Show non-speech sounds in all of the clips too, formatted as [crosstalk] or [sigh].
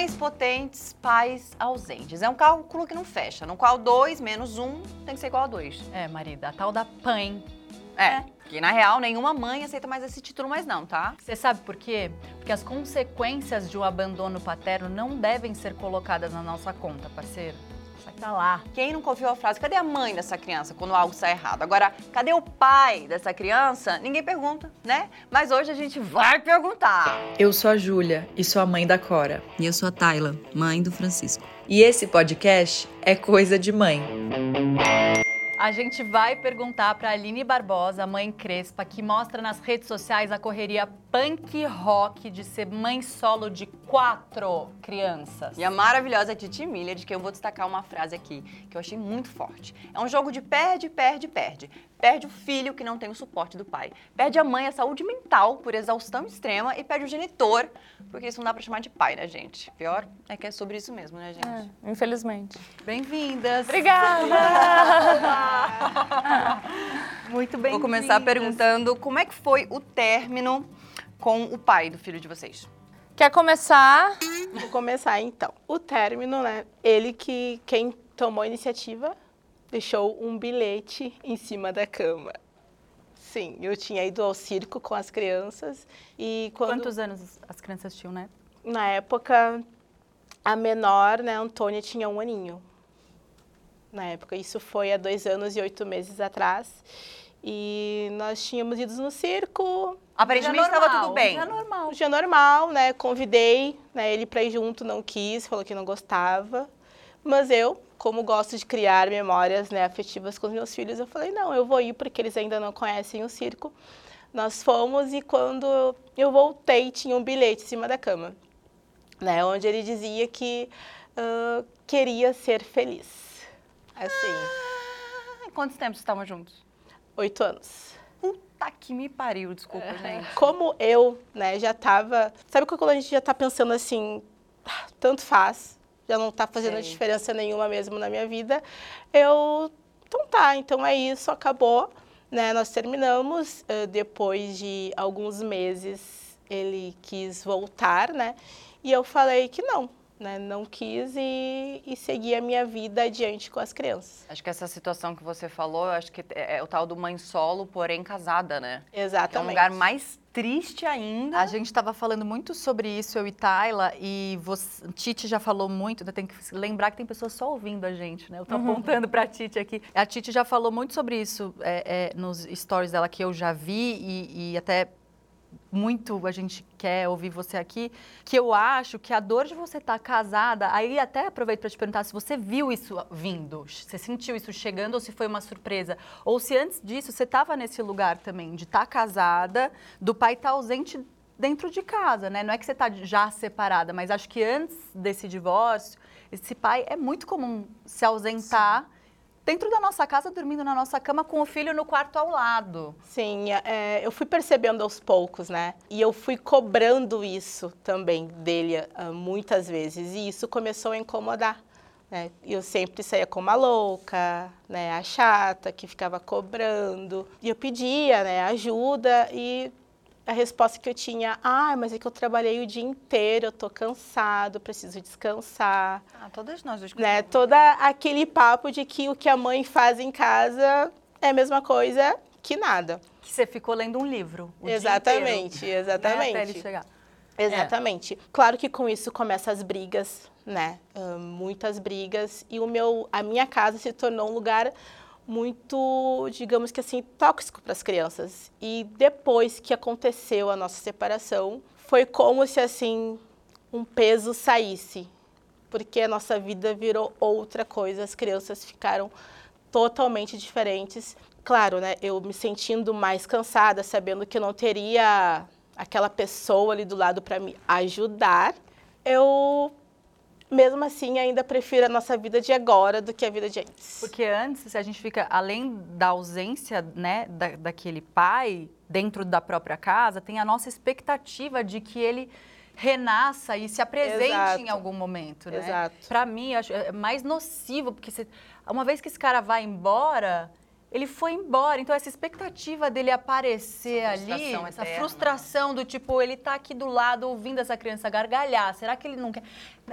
Mães potentes, pais ausentes. É um cálculo que não fecha, no qual 2 menos 1 um tem que ser igual a 2. É, marida, a tal da PAN. É, que na real nenhuma mãe aceita mais esse título mais não, tá? Você sabe por quê? Porque as consequências de um abandono paterno não devem ser colocadas na nossa conta, parceiro. Tá lá. Quem não ouviu a frase, cadê a mãe dessa criança quando algo sai errado? Agora, cadê o pai dessa criança? Ninguém pergunta, né? Mas hoje a gente vai perguntar. Eu sou a Júlia e sou a mãe da Cora. E eu sou a Tayla, mãe do Francisco. E esse podcast é Coisa de Mãe. A gente vai perguntar para Aline Barbosa, mãe Crespa, que mostra nas redes sociais a correria punk rock de ser mãe solo de quatro crianças. E a maravilhosa Titi Miller, de que eu vou destacar uma frase aqui que eu achei muito forte. É um jogo de perde, perde, perde. Perde o filho que não tem o suporte do pai. Perde a mãe a saúde mental por exaustão extrema e perde o genitor, porque isso não dá pra chamar de pai, né, gente? Pior é que é sobre isso mesmo, né, gente? É, infelizmente. Bem-vindas. Obrigada. [laughs] Muito bem. Vou começar perguntando como é que foi o término com o pai do filho de vocês. Quer começar? Vou começar então. O término, né? Ele que quem tomou a iniciativa deixou um bilhete em cima da cama. Sim, eu tinha ido ao circo com as crianças e quando Quantos anos as crianças tinham, né? na época a menor, né, Antônia tinha um aninho. Na época, isso foi há dois anos e oito meses atrás. E nós tínhamos ido no circo, Aparentemente estava tudo bem. Já normal. um dia normal, né? Convidei né, ele para ir junto, não quis, falou que não gostava. Mas eu, como gosto de criar memórias né, afetivas com os meus filhos, eu falei, não, eu vou ir porque eles ainda não conhecem o circo. Nós fomos e quando eu voltei, tinha um bilhete em cima da cama, né? Onde ele dizia que ah, queria ser feliz. Assim, Ah, Quantos tempos estavam juntos? oito anos. Puta que me pariu, desculpa, gente. como eu, né, já tava. Sabe quando a gente já tá pensando assim, "Ah, tanto faz, já não tá fazendo Sei. diferença nenhuma mesmo na minha vida, eu. Então tá, então é isso, acabou. Né, nós terminamos. eh, depois de alguns meses, ele quis voltar, né? E eu falei que não, né? Não quis e, e segui a minha vida adiante com as crianças. Acho que essa situação que você falou, eu acho que é é o tal do mãe solo, porém casada, né? É um Exatamente. lugar mais triste ainda. A gente estava falando muito sobre isso, eu e Tayla, e você, Titi já falou muito, né, tem que lembrar que tem pessoas só ouvindo a gente, né? Eu tô apontando pra Titi aqui. A Titi já falou muito sobre isso é, é, nos stories dela que eu já vi e, e até muito a gente quer ouvir você aqui, que eu acho que a dor de você estar casada, aí até aproveito para te perguntar se você viu isso vindo, se sentiu isso chegando ou se foi uma surpresa, ou se antes disso você estava nesse lugar também de estar casada, do pai estar ausente dentro de casa, né? Não é que você está já separada, mas acho que antes desse divórcio, esse pai é muito comum se ausentar dentro da nossa casa, dormindo na nossa cama com o filho no quarto ao lado. Sim, é, eu fui percebendo aos poucos, né? E eu fui cobrando isso também dele ah, muitas vezes. E isso começou a incomodar. Né? Eu sempre saía como a louca, né? A chata, que ficava cobrando. E eu pedia né, ajuda e a resposta que eu tinha, ah, mas é que eu trabalhei o dia inteiro, eu tô cansado, preciso descansar Ah, todas nós duas né? Toda aquele papo de que o que a mãe faz em casa é a mesma coisa que nada. Que você ficou lendo um livro. o dia exatamente, né? exatamente. Até ele chegar. Exatamente. Claro que com isso começam as brigas, né? Ah, muitas brigas e o meu, a minha casa se tornou um lugar muito, digamos que assim, tóxico para as crianças. E depois que aconteceu a nossa separação, foi como se assim um peso saísse, porque a nossa vida virou outra coisa, as crianças ficaram totalmente diferentes. Claro, né, eu me sentindo mais cansada, sabendo que eu não teria aquela pessoa ali do lado para me ajudar, eu mesmo assim ainda prefiro a nossa vida de agora do que a vida de antes. Porque antes, se a gente fica, além da ausência né, da, daquele pai dentro da própria casa, tem a nossa expectativa de que ele renasça e se apresente Exato. em algum momento, né? Exato. Pra mim, acho é mais nocivo, porque você- uma vez que esse cara vai embora, ele foi embora. Então, essa expectativa dele aparecer Essa ali, essa eterna. frustração do tipo, ele tá aqui do lado ouvindo essa criança gargalhar. Será que ele não quer.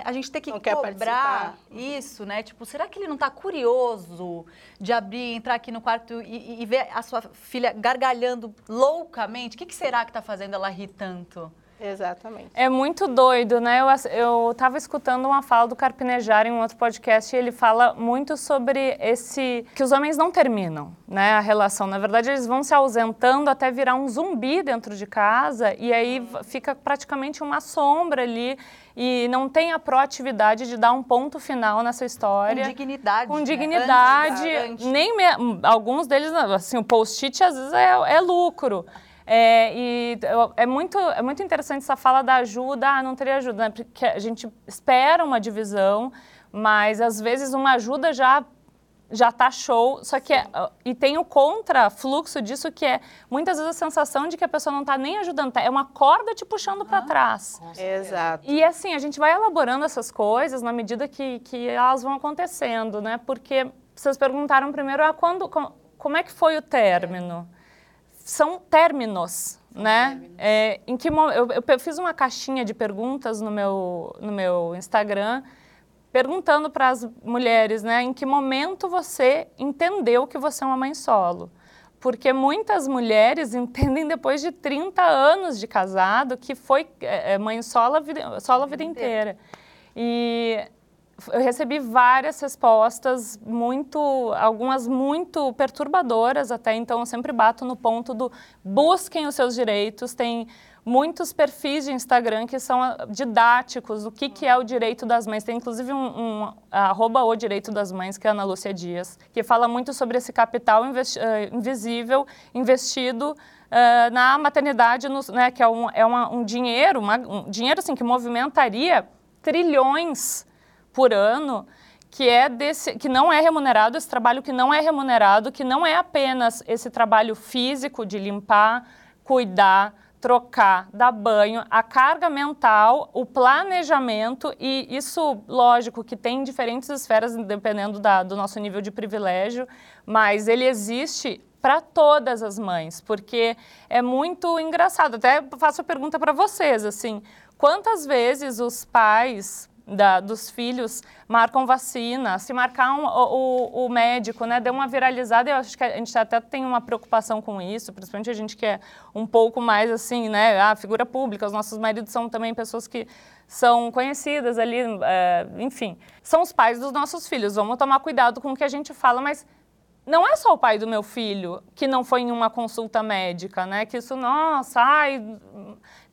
A gente tem que Não cobrar isso, né? Tipo, será que ele não tá curioso de abrir, entrar aqui no quarto e, e- e ver a sua filha gargalhando loucamente? O que, que será que tá fazendo ela rir tanto? Exatamente. É muito doido, né? Eu, ass- eu tava escutando uma fala do Carpinejar em um outro podcast e ele fala muito sobre esse... que os homens não terminam, né? A relação. Na verdade, eles vão se ausentando até virar um zumbi dentro de casa e aí v- fica praticamente uma sombra ali e não tem a proatividade de dar um ponto final nessa história. Com dignidade. Com né? dignidade, Antes, antes. nem me- alguns deles, assim, o post-it às vezes é, é lucro. É, e é muito, é muito interessante essa fala da ajuda, ah, não teria ajuda, né? Porque a gente espera uma divisão, mas às vezes uma ajuda já já tá show, só que é, e tem o contrafluxo disso que é muitas vezes a sensação de que a pessoa não tá nem ajudando, tá? é uma corda te puxando para trás. Exato. E assim, a gente vai elaborando essas coisas na medida que, que elas vão acontecendo, né? Porque vocês perguntaram primeiro, ah, quando, com- como é que foi o término? São términos, né? É, em que eu, eu fiz uma caixinha de perguntas no meu, no meu Instagram, perguntando para as mulheres, né, em que momento você entendeu que você é uma mãe solo? Porque muitas mulheres [laughs] entendem depois de 30 anos de casado que foi é, é, mãe solo a vida, solo a vida inteira. E eu recebi várias respostas, muito, algumas muito perturbadoras até, então eu sempre bato no ponto do busquem os seus direitos, tem muitos perfis de Instagram que são ah, didáticos, o que, que é o direito das mães. Tem inclusive um, um arroba o direito das mães, que é a Ana Lúcia Dias, que fala muito sobre esse capital investi- eh, invisível investido eh, na maternidade, no- né, que é um, é uma- um dinheiro, uma- um dinheiro assim, que movimentaria trilhões por ano que é desse que não é remunerado esse trabalho que não é remunerado que não é apenas esse trabalho físico de limpar cuidar trocar dar banho a carga mental o planejamento e isso lógico que tem em diferentes esferas dependendo da- do nosso nível de privilégio mas ele existe para todas as mães, porque é muito engraçado. Até faço a pergunta para vocês, assim, quantas vezes os pais da- dos filhos marcam vacina? Se marcar um- o, o- médico, né, deu uma viralizada, eu acho que a gente até tem uma preocupação com isso, principalmente a gente que é um pouco mais assim, né, a figura pública, os nossos maridos são também pessoas que são conhecidas ali, é, enfim, são os pais dos nossos filhos. Vamos tomar cuidado com o que a gente fala, mas não é só o pai do meu filho que não foi em uma consulta médica, né? Que isso, nossa, ai.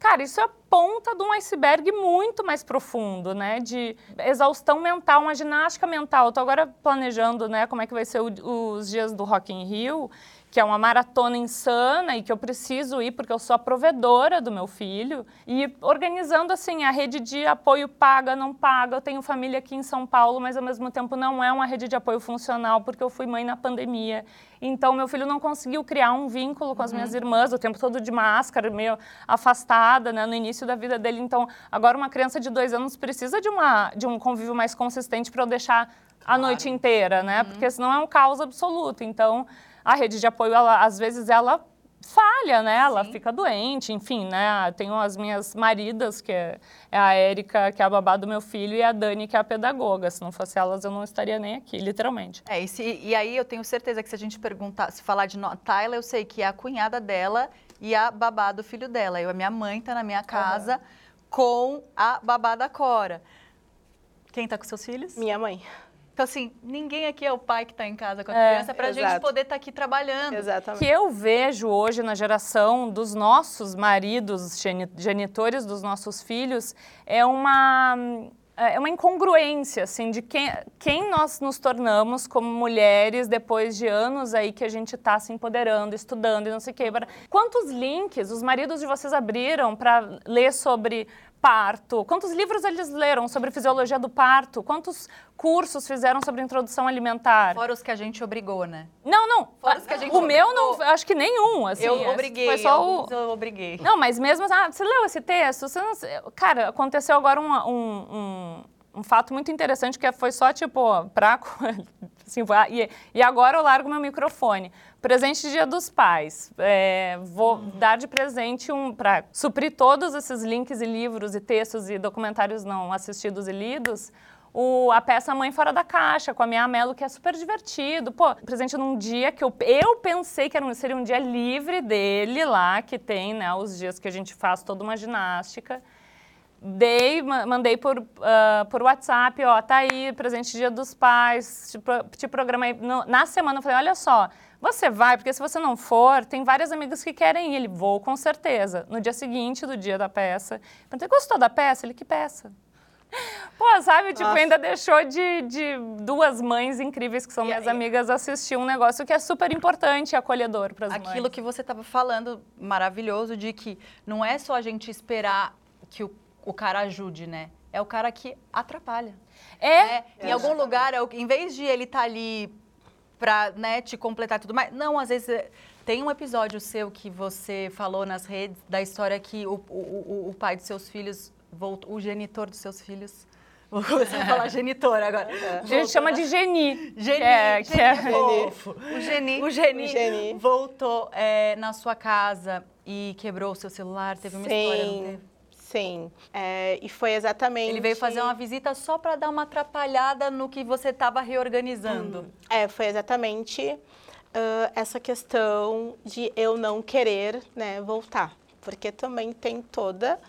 Cara, isso é a ponta de um iceberg muito mais profundo, né? De exaustão mental, uma ginástica mental. Estou agora planejando, né, como é que vai ser o- os dias do Rock in Rio, que é uma maratona insana e que eu preciso ir porque eu sou a provedora do meu filho e organizando assim a rede de apoio paga não paga. Eu tenho família aqui em São Paulo mas ao mesmo tempo não é uma rede de apoio funcional porque eu fui mãe na pandemia. Então meu filho não conseguiu criar um vínculo com as minhas irmãs o tempo todo de máscara meio afastada né, no início da vida dele. Então agora uma criança de dois anos precisa de uma de um convívio mais consistente para eu deixar a noite inteira né? Porque senão é um caos absoluto. Então a rede de apoio, ela, às vezes, ela falha, né? Ela fica doente, enfim, né? Tenho as minhas maridas, que é, é a Érica, que é a babá do meu filho, e a Dani, que é a pedagoga. Se não fosse elas, eu não estaria nem aqui, literalmente. É, e, se- e aí eu tenho certeza que se a gente perguntar, se falar de no- Tayla, eu sei que é a cunhada dela e a babá do filho dela. Eu, a minha mãe tá na minha casa com a babá da Cora. Quem tá com seus filhos? Minha mãe. Então, assim, ninguém aqui é o pai que tá em casa com a É, criança pra gente exato. poder estar aqui trabalhando. O Exatamente. que eu vejo hoje na geração dos nossos maridos, geni- genitores dos nossos filhos, é uma é uma incongruência assim de quem, quem nós nos tornamos como mulheres depois de anos aí que a gente está se empoderando, estudando e não sei o quê. Quantos links os maridos de vocês abriram para ler sobre parto? Quantos livros eles leram sobre fisiologia do parto? Quantos cursos fizeram sobre introdução alimentar? Fora os que a gente obrigou, né? Não, não. Fora os que a gente o meu não, obrigou. acho que nenhum. Assim, eu obriguei, Foi só o... eu obriguei. Não, mas mesmo, ah, você leu esse texto? Você não... Cara, aconteceu agora um, um, um, um fato muito interessante que foi só tipo, pra. [laughs] Assim, e, e agora eu largo meu microfone. Presente Dia dos Pais. É, vou uhum. dar de presente um. para suprir todos esses links e livros e textos e documentários não assistidos e lidos. O, a peça Mãe Fora da Caixa, com a minha Amelo, que é super divertido. Pô, presente num dia que eu, eu pensei que era, seria um dia livre dele lá, que tem, né, os dias que a gente faz toda uma ginástica dei, mandei por, uh, por WhatsApp, ó, tá aí, presente dia dos pais, te, te programei. No, na semana eu falei, olha só, você vai, porque se você não for, tem várias amigas que querem ir. Ele, vou com certeza. No dia seguinte do dia da peça, perguntei, gostou da peça? Ele, que peça? [laughs] Pô, sabe, tipo, ainda deixou de, de duas mães incríveis que são e, minhas amigas assistir um negócio que é super importante e acolhedor para as mães. Aquilo que você estava falando, maravilhoso, de que não é só a gente esperar que o o cara ajude, né? É o cara que atrapalha. É. é em algum lugar, é em vez de ele estar tá ali pra né, te completar tudo mais. Não, às vezes é, tem um episódio seu que você falou nas redes da história que o, o, o pai de seus filhos voltou, o genitor dos seus filhos. [laughs] Vou começar a falar genitor agora. A gente chama de Geni. Geni. Que é, que é fofo. O Geni. O Geni, o Geni. voltou é, na sua casa e quebrou o seu celular. Teve uma Sim. história, não teve? Sim, é, e foi exatamente. Ele veio fazer uma visita só para dar uma atrapalhada no que você estava reorganizando. Hum. É, foi exatamente uh, essa questão de eu não querer né, voltar. Porque também tem toda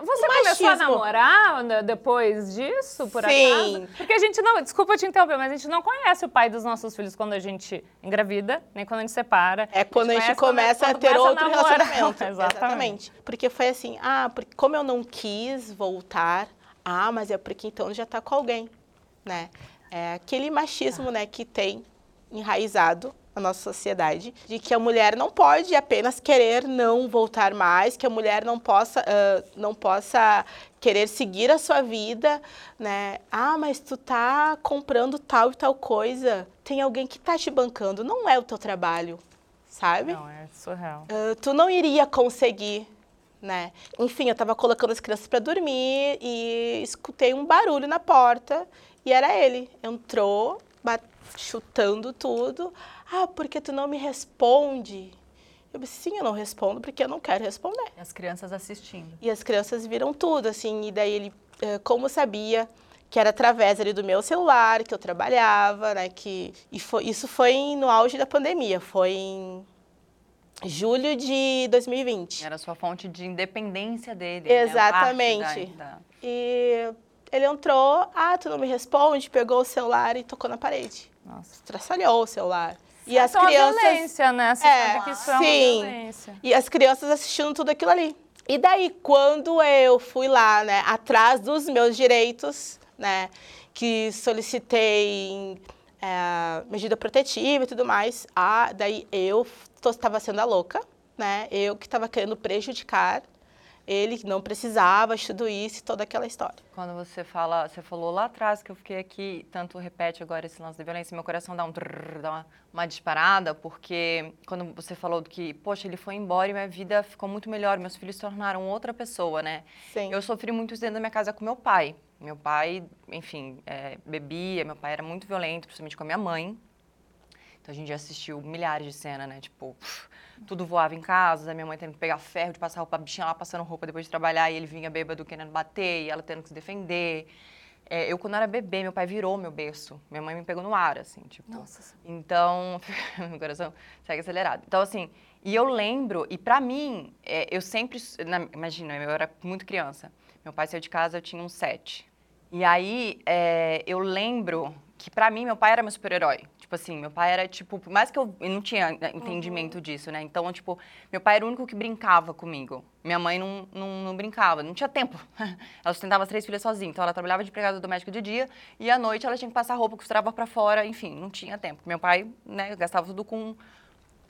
você começou a namorar depois disso, por Sim. acaso? Porque a gente não, desculpa te interromper, mas a gente não conhece o pai dos nossos filhos quando a gente engravida, nem quando a gente separa. É quando a gente, a gente começa a ter outro a relacionamento. [laughs] Exatamente. Exatamente. Porque foi assim, ah, porque como eu não quis voltar, ah, mas é porque então já está com alguém, né? É aquele machismo, ah. né, que tem enraizado a nossa sociedade, de que a mulher não pode apenas querer não voltar mais, que a mulher não possa, uh, não possa querer seguir a sua vida, né? Ah, mas tu tá comprando tal e tal coisa, tem alguém que tá te bancando, não é o teu trabalho, sabe? Não, é surreal. Uh, tu não iria conseguir né? Enfim, eu estava colocando as crianças para dormir e escutei um barulho na porta e era ele. Entrou, chutando tudo. Ah, porque tu não me responde? Eu disse, sim, eu não respondo porque eu não quero responder. E as crianças assistindo. E as crianças viram tudo, assim, e daí ele, eh, como sabia que era através ali do meu celular que eu trabalhava, né, que e foi, isso foi no auge da pandemia, foi em julho de 2020. Era sua fonte de independência dele. Né, Exatamente. Né? Da, da... E ele entrou, ah, tu não me responde, pegou o celular e tocou na parede. Nossa. Estraçalhou o celular. E as então, crianças. Violência, né? Você é, que isso é uma violência. E as crianças assistindo tudo aquilo ali. E daí, quando eu fui lá, né, atrás dos meus direitos, né, que solicitei é, medida protetiva e tudo mais, ah, daí eu estava sendo a louca, né, eu que estava querendo prejudicar ele não precisava de tudo isso e toda aquela história. Quando você fala, você falou lá atrás que eu fiquei aqui, tanto repete agora esse lance da violência, meu coração dá um trrr, dá uma, uma, disparada, porque quando você falou que, poxa, ele foi embora e minha vida ficou muito melhor, meus filhos se tornaram outra pessoa, né? Sim. Eu sofri muito isso dentro da minha casa com meu pai. Meu pai, enfim, é, bebia, meu pai era muito violento, principalmente com a minha mãe. Então a gente já assistiu milhares de cenas, né? Tipo, tudo voava em casa, minha mãe tendo que pegar ferro de passar roupa, a bichinha lá passando roupa depois de trabalhar e ele vinha bêbado querendo bater e ela tendo que se defender. É, eu, quando era bebê, meu pai virou meu berço. Minha mãe me pegou no ar, assim, tipo. Nossa. Então, [laughs] meu coração segue acelerado. Então, assim, e eu lembro, e pra mim, é, eu sempre. Na, imagina, eu era muito criança. Meu pai saiu de casa, eu tinha uns sete. E aí, é, eu lembro que pra mim, meu pai era meu super-herói. Tipo assim, meu pai era, tipo, por mais que eu, eu não tinha né, entendimento uhum. disso, né? Então, tipo, meu pai era o único que brincava comigo. Minha mãe não, não, não brincava, não tinha tempo. [laughs] ela sustentava as três filhas sozinha. Então, ela trabalhava de empregada doméstica de dia e à noite ela tinha que passar roupa, costurava para fora, enfim, não tinha tempo. Meu pai, né, gastava tudo com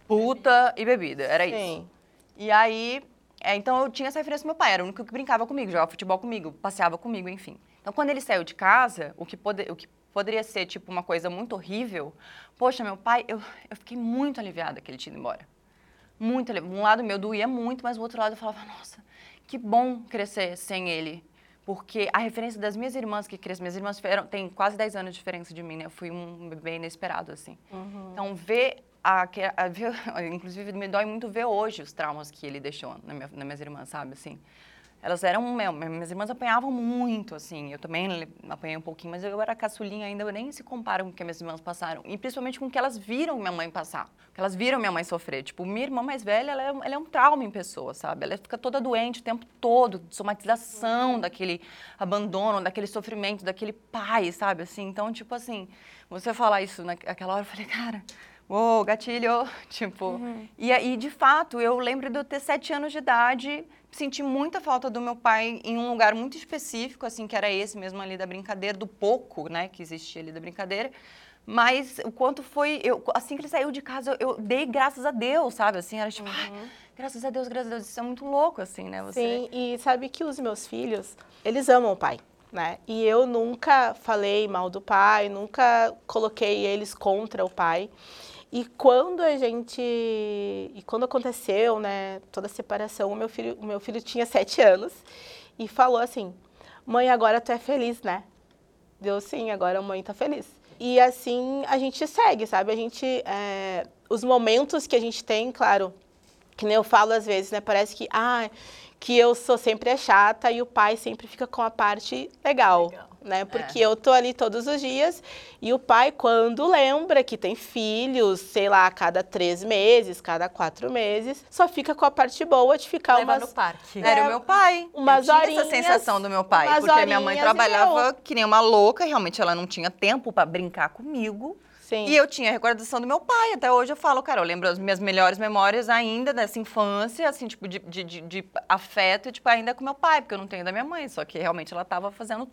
puta e bebida, era Sim. isso. E aí, é, então eu tinha essa referência do meu pai, era o único que brincava comigo, jogava futebol comigo, passeava comigo, enfim. Então, quando ele saiu de casa, o que, pode, o que poderia ser, tipo, uma coisa muito horrível. Poxa, meu pai, eu, eu fiquei muito aliviada que ele tinha ido embora. Muito aliviada. Um lado meu doía muito, mas o outro lado eu falava, nossa, que bom crescer sem ele. porque a referência das minhas irmãs que cresceram, minhas irmãs eram, têm quase 10 anos de diferença de mim, né? Eu fui um bebê inesperado, assim. Então, ver, a, a- ver- [laughs] inclusive, me dói muito ver hoje os traumas que ele deixou na minha, nas minhas irmãs, sabe, assim. Elas eram, minhas irmãs apanhavam muito, assim, eu também apanhei um pouquinho, mas eu era caçulinha ainda, eu nem se comparo com o que minhas irmãs passaram, e principalmente com o que elas viram minha mãe passar, o que elas viram minha mãe sofrer. Tipo, minha irmã mais velha, ela é, ela é um trauma em pessoa, sabe? Ela fica toda doente o tempo todo, somatização daquele abandono, daquele sofrimento, daquele pai, sabe, assim. Então, tipo assim, você falar isso naquela hora, eu falei, cara... Uou, gatilho, [laughs] tipo. E aí, de fato, eu lembro de eu ter sete anos de idade, senti muita falta do meu pai em um lugar muito específico, assim, que era esse mesmo ali da brincadeira, do pouco, né, que existia ali da brincadeira. Mas o quanto foi, eu, assim que ele saiu de casa, eu, eu dei graças a Deus, sabe? Assim, era tipo, ai, graças a Deus, graças a Deus, isso é muito louco, assim, né? Você... Sim, e sabe que os meus filhos, eles amam o pai, né? E eu nunca falei mal do pai, nunca coloquei eles contra o pai. E quando a gente, e quando aconteceu, né, toda a separação, o meu filho, o meu filho tinha sete anos e falou assim: "Mãe, agora tu é feliz, né?" Deu sim, agora a mãe tá feliz. E assim a gente segue, sabe? A gente, é, os momentos que a gente tem, claro, que nem eu falo às vezes, né? Parece que, ah, que eu sou sempre a chata e o pai sempre fica com a parte legal, né? Porque eu tô ali todos os dias e o pai, quando lembra que tem filhos, sei lá, a cada três meses, cada quatro meses, só fica com a parte boa de ficar Leva umas... no parque. Era É, o meu pai. umas eu tinha horinhas, essa sensação do meu pai. Porque minha mãe e trabalhava que nem uma louca, realmente ela não tinha tempo para brincar comigo. Sim. E eu tinha a recordação do meu pai. Até hoje eu falo, cara, eu lembro as minhas melhores memórias ainda dessa infância, assim, tipo, de, de, de, de afeto, tipo, ainda com meu pai, porque eu não tenho da minha mãe. Só que realmente ela tava fazendo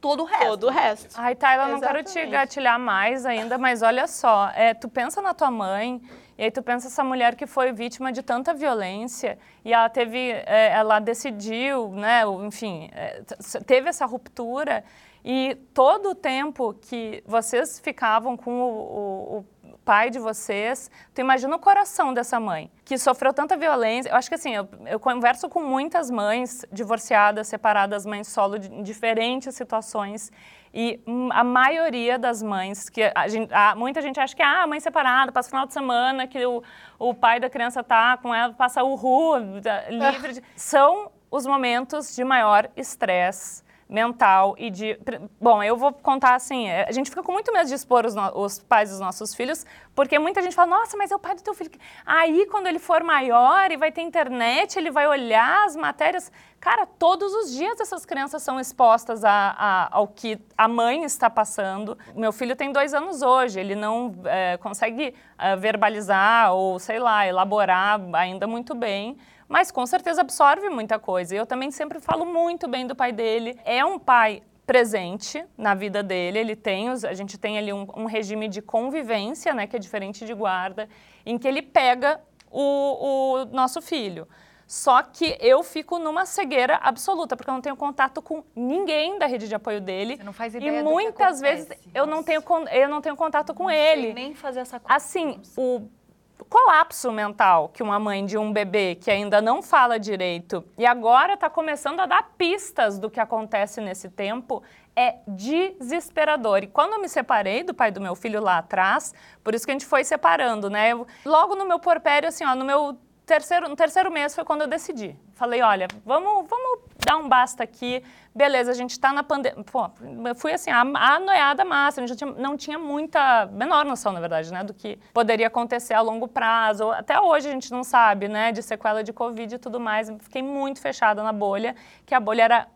todo o resto. Todo o resto. Ai, Tayla, não quero te gatilhar mais ainda, mas olha só, é, tu pensa na tua mãe, e aí tu pensa essa mulher que foi vítima de tanta violência, e ela teve, é, ela decidiu, né, enfim, é, teve essa ruptura, e todo o tempo que vocês ficavam com o, o- o pai de vocês, tu imagina o coração dessa mãe, que sofreu tanta violência. Eu acho que assim, eu, eu converso com muitas mães divorciadas, separadas, mães solo, de, em diferentes situações. E hum, a maioria das mães, que a gente, a- muita gente acha que ah, mãe separada, passa final de semana, que o, o pai da criança tá com ela, passa o ru, livre de... [laughs] São os momentos de maior estresse mental e de... Bom, eu vou contar assim, é, a gente fica com muito medo de expor os, no- os pais dos nossos filhos, porque muita gente fala, nossa, mas é o pai do teu filho. Aí, quando ele for maior e vai ter internet, ele vai olhar as matérias... Cara, todos os dias essas crianças são expostas a- a- ao que a mãe está passando. Meu filho tem dois anos hoje, ele não é, consegue é, verbalizar ou, sei lá, elaborar ainda muito bem, mas com certeza absorve muita coisa. E eu também sempre falo muito bem do pai dele. É um pai presente na vida dele, ele tem, os- a gente tem ali um, um regime de convivência, né, que é diferente de guarda, em que ele pega o, o nosso filho. Só que eu fico numa cegueira absoluta, porque eu não tenho contato com ninguém da rede de apoio dele. Você não faz E ideia que muitas vezes eu não, tenho, eu não tenho contato com Não sei ele. nem fazer essa conta. Assim, o colapso mental que uma mãe de um bebê que ainda não fala direito e agora está começando a dar pistas do que acontece nesse tempo é desesperador. E quando eu me separei do pai do meu filho lá atrás, por isso que a gente foi separando, né? Eu- logo no meu porpério, assim, ó, no meu terceiro, no terceiro mês foi quando eu decidi. Falei, olha, vamos, vamos dar um basta aqui. Beleza, a gente tá na pandemia. Pô, eu fui assim, a, a noiada máxima. A gente não tinha, não tinha muita, menor noção, na verdade, né, do que poderia acontecer a longo prazo. Até hoje a gente não sabe, né, de sequela de Covid e tudo mais. Fiquei muito fechada na bolha, que a bolha era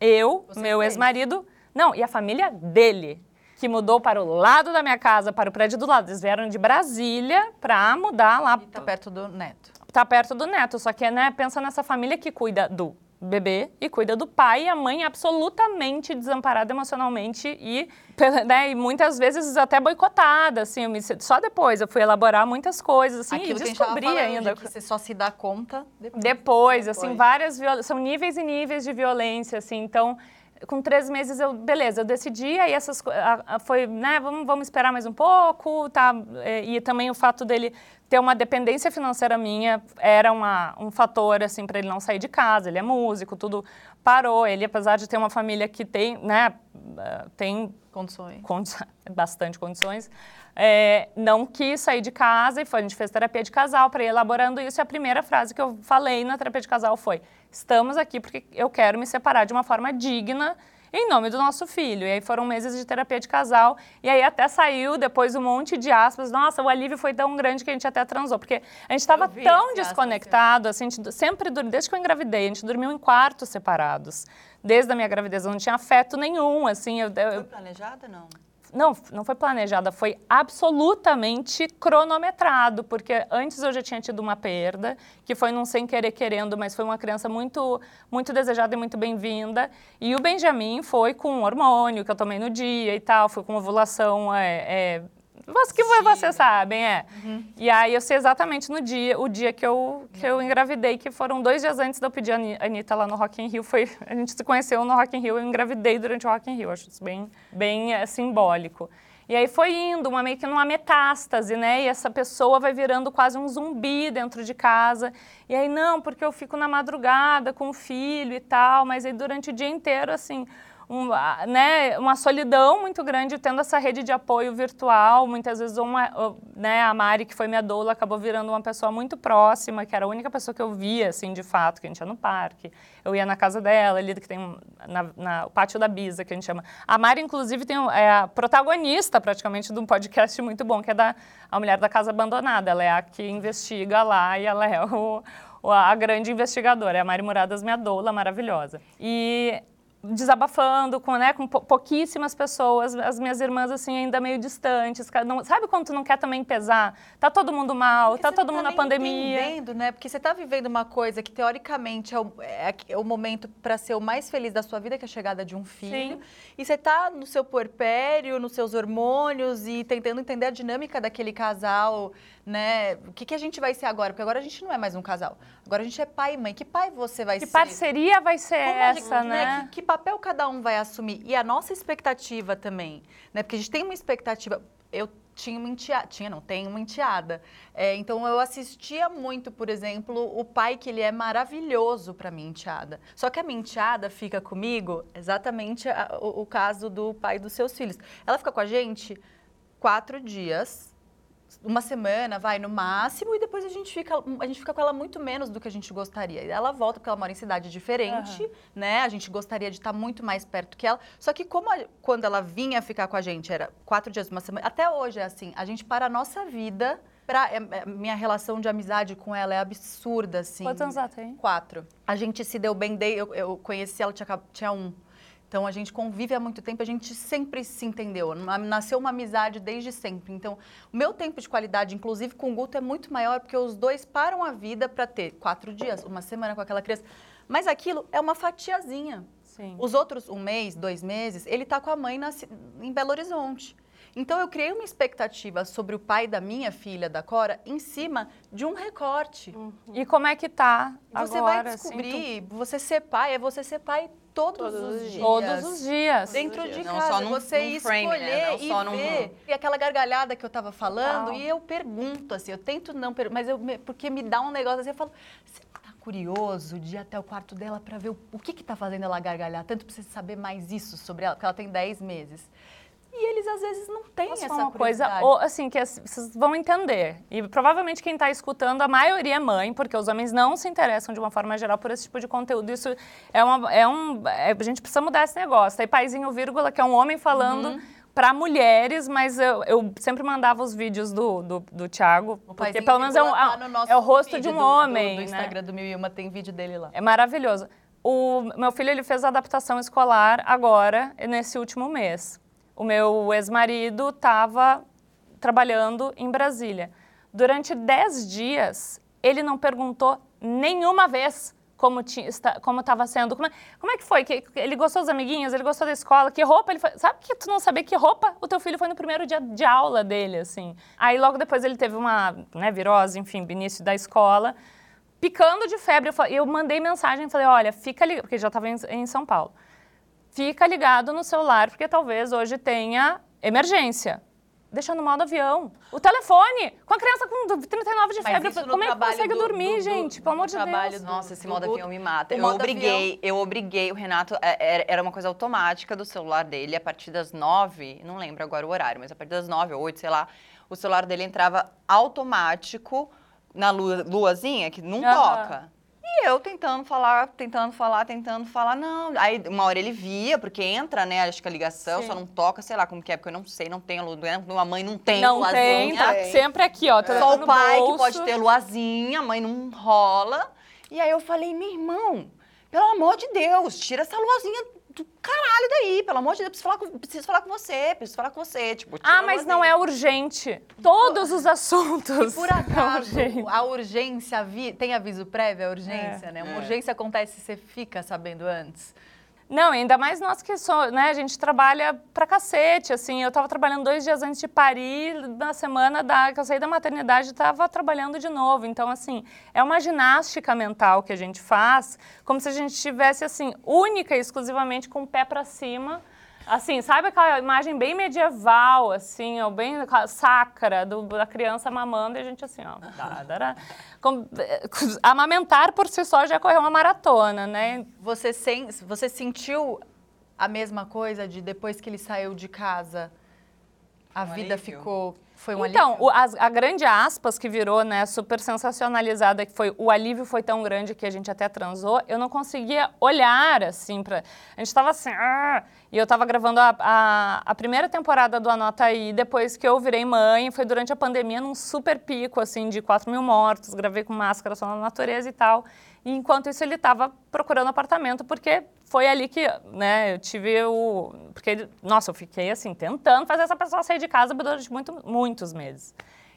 eu, Vocês meu ex-marido, não, e a família dele. Que mudou para o lado da minha casa, para o prédio do lado. Eles vieram de Brasília para mudar lá E tá perto do neto. Tá perto do neto, só que, né, pensa nessa família que cuida do bebê e cuida do pai e a mãe absolutamente desamparada emocionalmente e, [laughs] né, e muitas vezes até boicotada, assim, me- só depois eu fui elaborar muitas coisas, assim, Aquilo e que descobri falando, ainda. de que você só se dá conta depois. Depois, assim, Depois. várias viol- são níveis e níveis de violência, assim, então com três meses eu, beleza, eu decidi, aí essas a- a- foi, né, vamos, vamos esperar mais um pouco, tá, é, e também o fato dele ter uma dependência financeira minha era uma, um fator assim para ele não sair de casa. Ele é músico, tudo parou. Ele, apesar de ter uma família que tem, né, eh, tem Condições. condi- [laughs] bastante condições, é, não quis sair de casa e foi, a gente fez terapia de casal para ir elaborando isso. E a primeira frase que eu falei na terapia de casal foi: estamos aqui porque eu quero me separar de uma forma digna em nome do nosso filho. E aí foram meses de terapia de casal. E aí até saiu depois um monte de aspas. Nossa, o alívio foi tão grande que a gente até transou. Porque a gente estava tão desconectado, assim, a gente sempre, desde que eu engravidei, a gente dormiu em quartos separados. Desde a minha gravidez, eu não tinha afeto nenhum, assim, eu, eu- Foi planejada, não? Não, não foi planejada, foi absolutamente cronometrado, porque antes eu já tinha tido uma perda, que foi num sem querer querendo, mas foi uma criança muito, muito desejada e muito bem-vinda. E o Benjamin foi com hormônio que eu tomei no dia e tal, foi com ovulação, é, é, que vocês sabem, é. E aí eu sei exatamente no dia, o dia que eu, que eu engravidei, que foram dois dias antes de eu pedir a Anitta lá no Rock in Rio. Foi, a gente se conheceu no Rock in Rio, eu engravidei durante o Rock in Rio. Acho isso bem, bem é, simbólico. E aí foi indo, uma, meio que numa metástase, né? E essa pessoa vai virando quase um zumbi dentro de casa. E aí, não, porque eu fico na madrugada com o filho e tal, mas aí durante o dia inteiro, assim, um, né, uma solidão muito grande tendo essa rede de apoio virtual. Muitas vezes uma, né, a Mari, que foi minha doula, acabou virando uma pessoa muito próxima, que era a única pessoa que eu via, assim, de fato, que a gente ia no parque. Eu ia na casa dela, ali que tem na, na- o pátio da Bisa, que a gente chama. A Mari, inclusive, tem, é a protagonista, praticamente, de um podcast muito bom, que é da A Mulher da Casa Abandonada. Ela é a que investiga lá e ela é o- a grande investigadora. É a Mari Muradas, minha doula, maravilhosa. E desabafando com, né, com pou- pouquíssimas pessoas, as minhas irmãs assim ainda meio distantes, não- sabe quando tu não quer também pesar? Tá todo mundo mal, Porque tá todo não mundo tá na pandemia. Entendendo, né? Porque você tá vivendo uma coisa que teoricamente é o, é é o momento para ser o mais feliz da sua vida, que é a chegada de um filho. Sim. E você tá no seu puerpério, nos seus hormônios e tentando entender a dinâmica daquele casal, né? O que, que a gente vai ser agora? Porque agora a gente não é mais um casal. Agora a gente é pai e mãe. Que pai você vai Que ser? parceria vai ser Como a gente- essa, né? Que, que papel cada um vai assumir? E a nossa expectativa também, né? Porque a gente tem uma expectativa. Eu tinha uma enteada, tinha não, tenho uma enteada. É, então eu assistia muito, por exemplo, o pai que ele é maravilhoso para minha enteada. Só que a minha enteada fica comigo exatamente a- o, o caso do pai dos seus filhos. Ela fica com a gente quatro dias uma semana, vai no máximo, e depois a gente fica, a gente fica com ela muito menos do que a gente gostaria. E ela volta porque ela mora em cidade diferente, né? A gente gostaria de estar muito mais perto que ela. Só que como a- quando ela vinha ficar com a gente era quatro dias, uma semana, até hoje é assim, a gente para a nossa vida. Pra, é- é- minha relação de amizade com ela é absurda, assim. Quantos anos ela tem? Quatro. A gente se deu bem, eu, eu conheci ela, tinha, tinha um. Então a gente convive há muito tempo, a gente sempre se entendeu. Na- Nasceu uma amizade desde sempre. Então, o meu tempo de qualidade, inclusive com o Guto, é muito maior, porque os dois param a vida para ter quatro dias, uma semana com aquela criança. Mas aquilo é uma fatiazinha. Sim. Os outros, um mês, dois meses, ele tá com a mãe na em Belo Horizonte. Então eu criei uma expectativa sobre o pai da minha filha, da Cora, em cima de um recorte. E como é que tá Você agora? vai assim, descobrir, você ser pai, é você ser pai todos, Todos os dias. todos os dias. Dentro de Não casa, só num- você num escolher frame, né? Não e só num- ver. E aquela gargalhada que eu tava falando, e eu pergunto, assim, eu tento não perguntar, mas eu, porque me dá um negócio assim, eu falo, você tá curioso de ir até o quarto dela para ver o, o que que tá fazendo ela gargalhar, tanto pra você saber mais isso sobre ela, porque ela tem 10 meses. E eles, às vezes, não têm Posso essa uma coisa, ou, assim, que vocês vão entender. E provavelmente quem está escutando, a maioria é mãe, porque os homens não se interessam de uma forma geral por esse tipo de conteúdo. Isso é, uma, é um. é- a gente precisa mudar esse negócio. Tem paizinho, vírgula, que é um homem falando. Uhum. Para mulheres, mas eu, eu sempre mandava os vídeos do, do, do Thiago, O porque pelo menos é, um, vírgula tá no nosso é o rosto de um do- do- homem. Do, né? Instagram do Mil e Uma tem vídeo dele lá. É maravilhoso. O meu filho ele fez a adaptação escolar agora, nesse último mês. O meu ex-marido estava trabalhando em Brasília. Durante 10 dias, ele não perguntou nenhuma vez como estava sendo. Como é, como é que foi? Que, ele gostou dos amiguinhos? Ele gostou da escola? Que roupa ele foi? Sabe que tu não sabia que roupa o teu filho foi no primeiro dia de aula dele, assim. Aí logo depois ele teve uma né, virose, enfim, início da escola picando de febre. Eu, falei, eu mandei mensagem, falei, olha, fica ligado, porque já estava em, em, São Paulo. Fica ligado no celular, porque talvez hoje tenha emergência. deixando no modo avião. O telefone, com a criança com 39 de Mas febre. Como é que consegue do- dormir, do- do- gente? Pelo amor de trabalho Deus. Nossa, esse do modo avião me mata. Eu obriguei, eu obriguei o Renato, é, era- era uma coisa automática do celular dele, a partir das nove, não lembro agora o horário, mas a partir das nove ou oito, sei lá, o celular dele entrava automático na lua- luazinha, que não toca. E eu tentando falar, tentando falar, tentando falar, não. Aí uma hora ele via, porque entra, né, acho que a ligação, Sim. só não toca, sei lá como que é, porque eu não sei, não tem a lua, uma mãe não tem Não luazinha. tem, tá Tem. sempre aqui, ó. Só telefone o pai que bolso. pode ter luazinha, a mãe não rola. E aí eu falei, meu irmão, pelo amor de Deus, tira essa luazinha do caralho daí, pelo amor de Deus, preciso falar com, preciso falar com você, preciso falar com você. Tipo, Ah, mas não é urgente. Todos os assuntos. Por são [laughs] acaso, urgentes. a urgência, avi- tem aviso prévio, a urgência, É. né? Uma urgência acontece, você fica sabendo antes. Não, ainda mais nós que só, né, a gente trabalha pra cacete, assim, eu tava trabalhando dois dias antes de parir, na semana da, que eu saí da maternidade, tava trabalhando de novo, então, assim, é uma ginástica mental que a gente faz, como se a gente estivesse, assim, única e exclusivamente com o pé pra cima, assim, sabe aquela imagem bem medieval, assim, ó, bem sacra do- da criança mamando, e a gente assim, ó, dá. Com- eh, amamentar por si só já correu uma maratona, né, Você, sen, você sentiu a mesma coisa de depois que ele saiu de casa, a Um vida alívio. ficou. Foi um Então, alívio? o- as- a, grande aspas que virou, né, super sensacionalizada, que foi o alívio foi tão grande que a gente até transou, eu não conseguia olhar, assim, pra... A gente tava assim, "Ah", e eu tava gravando a, a, a primeira temporada do Anota Aí, depois que eu virei mãe, foi durante a pandemia, num super pico, assim, de 4 mil mortos, gravei com máscara só na natureza e tal, e enquanto isso ele tava procurando apartamento, porque foi ali que, né, eu tive o... Porque, nossa, eu fiquei, assim, tentando fazer essa pessoa sair de casa durante muito, muitos meses.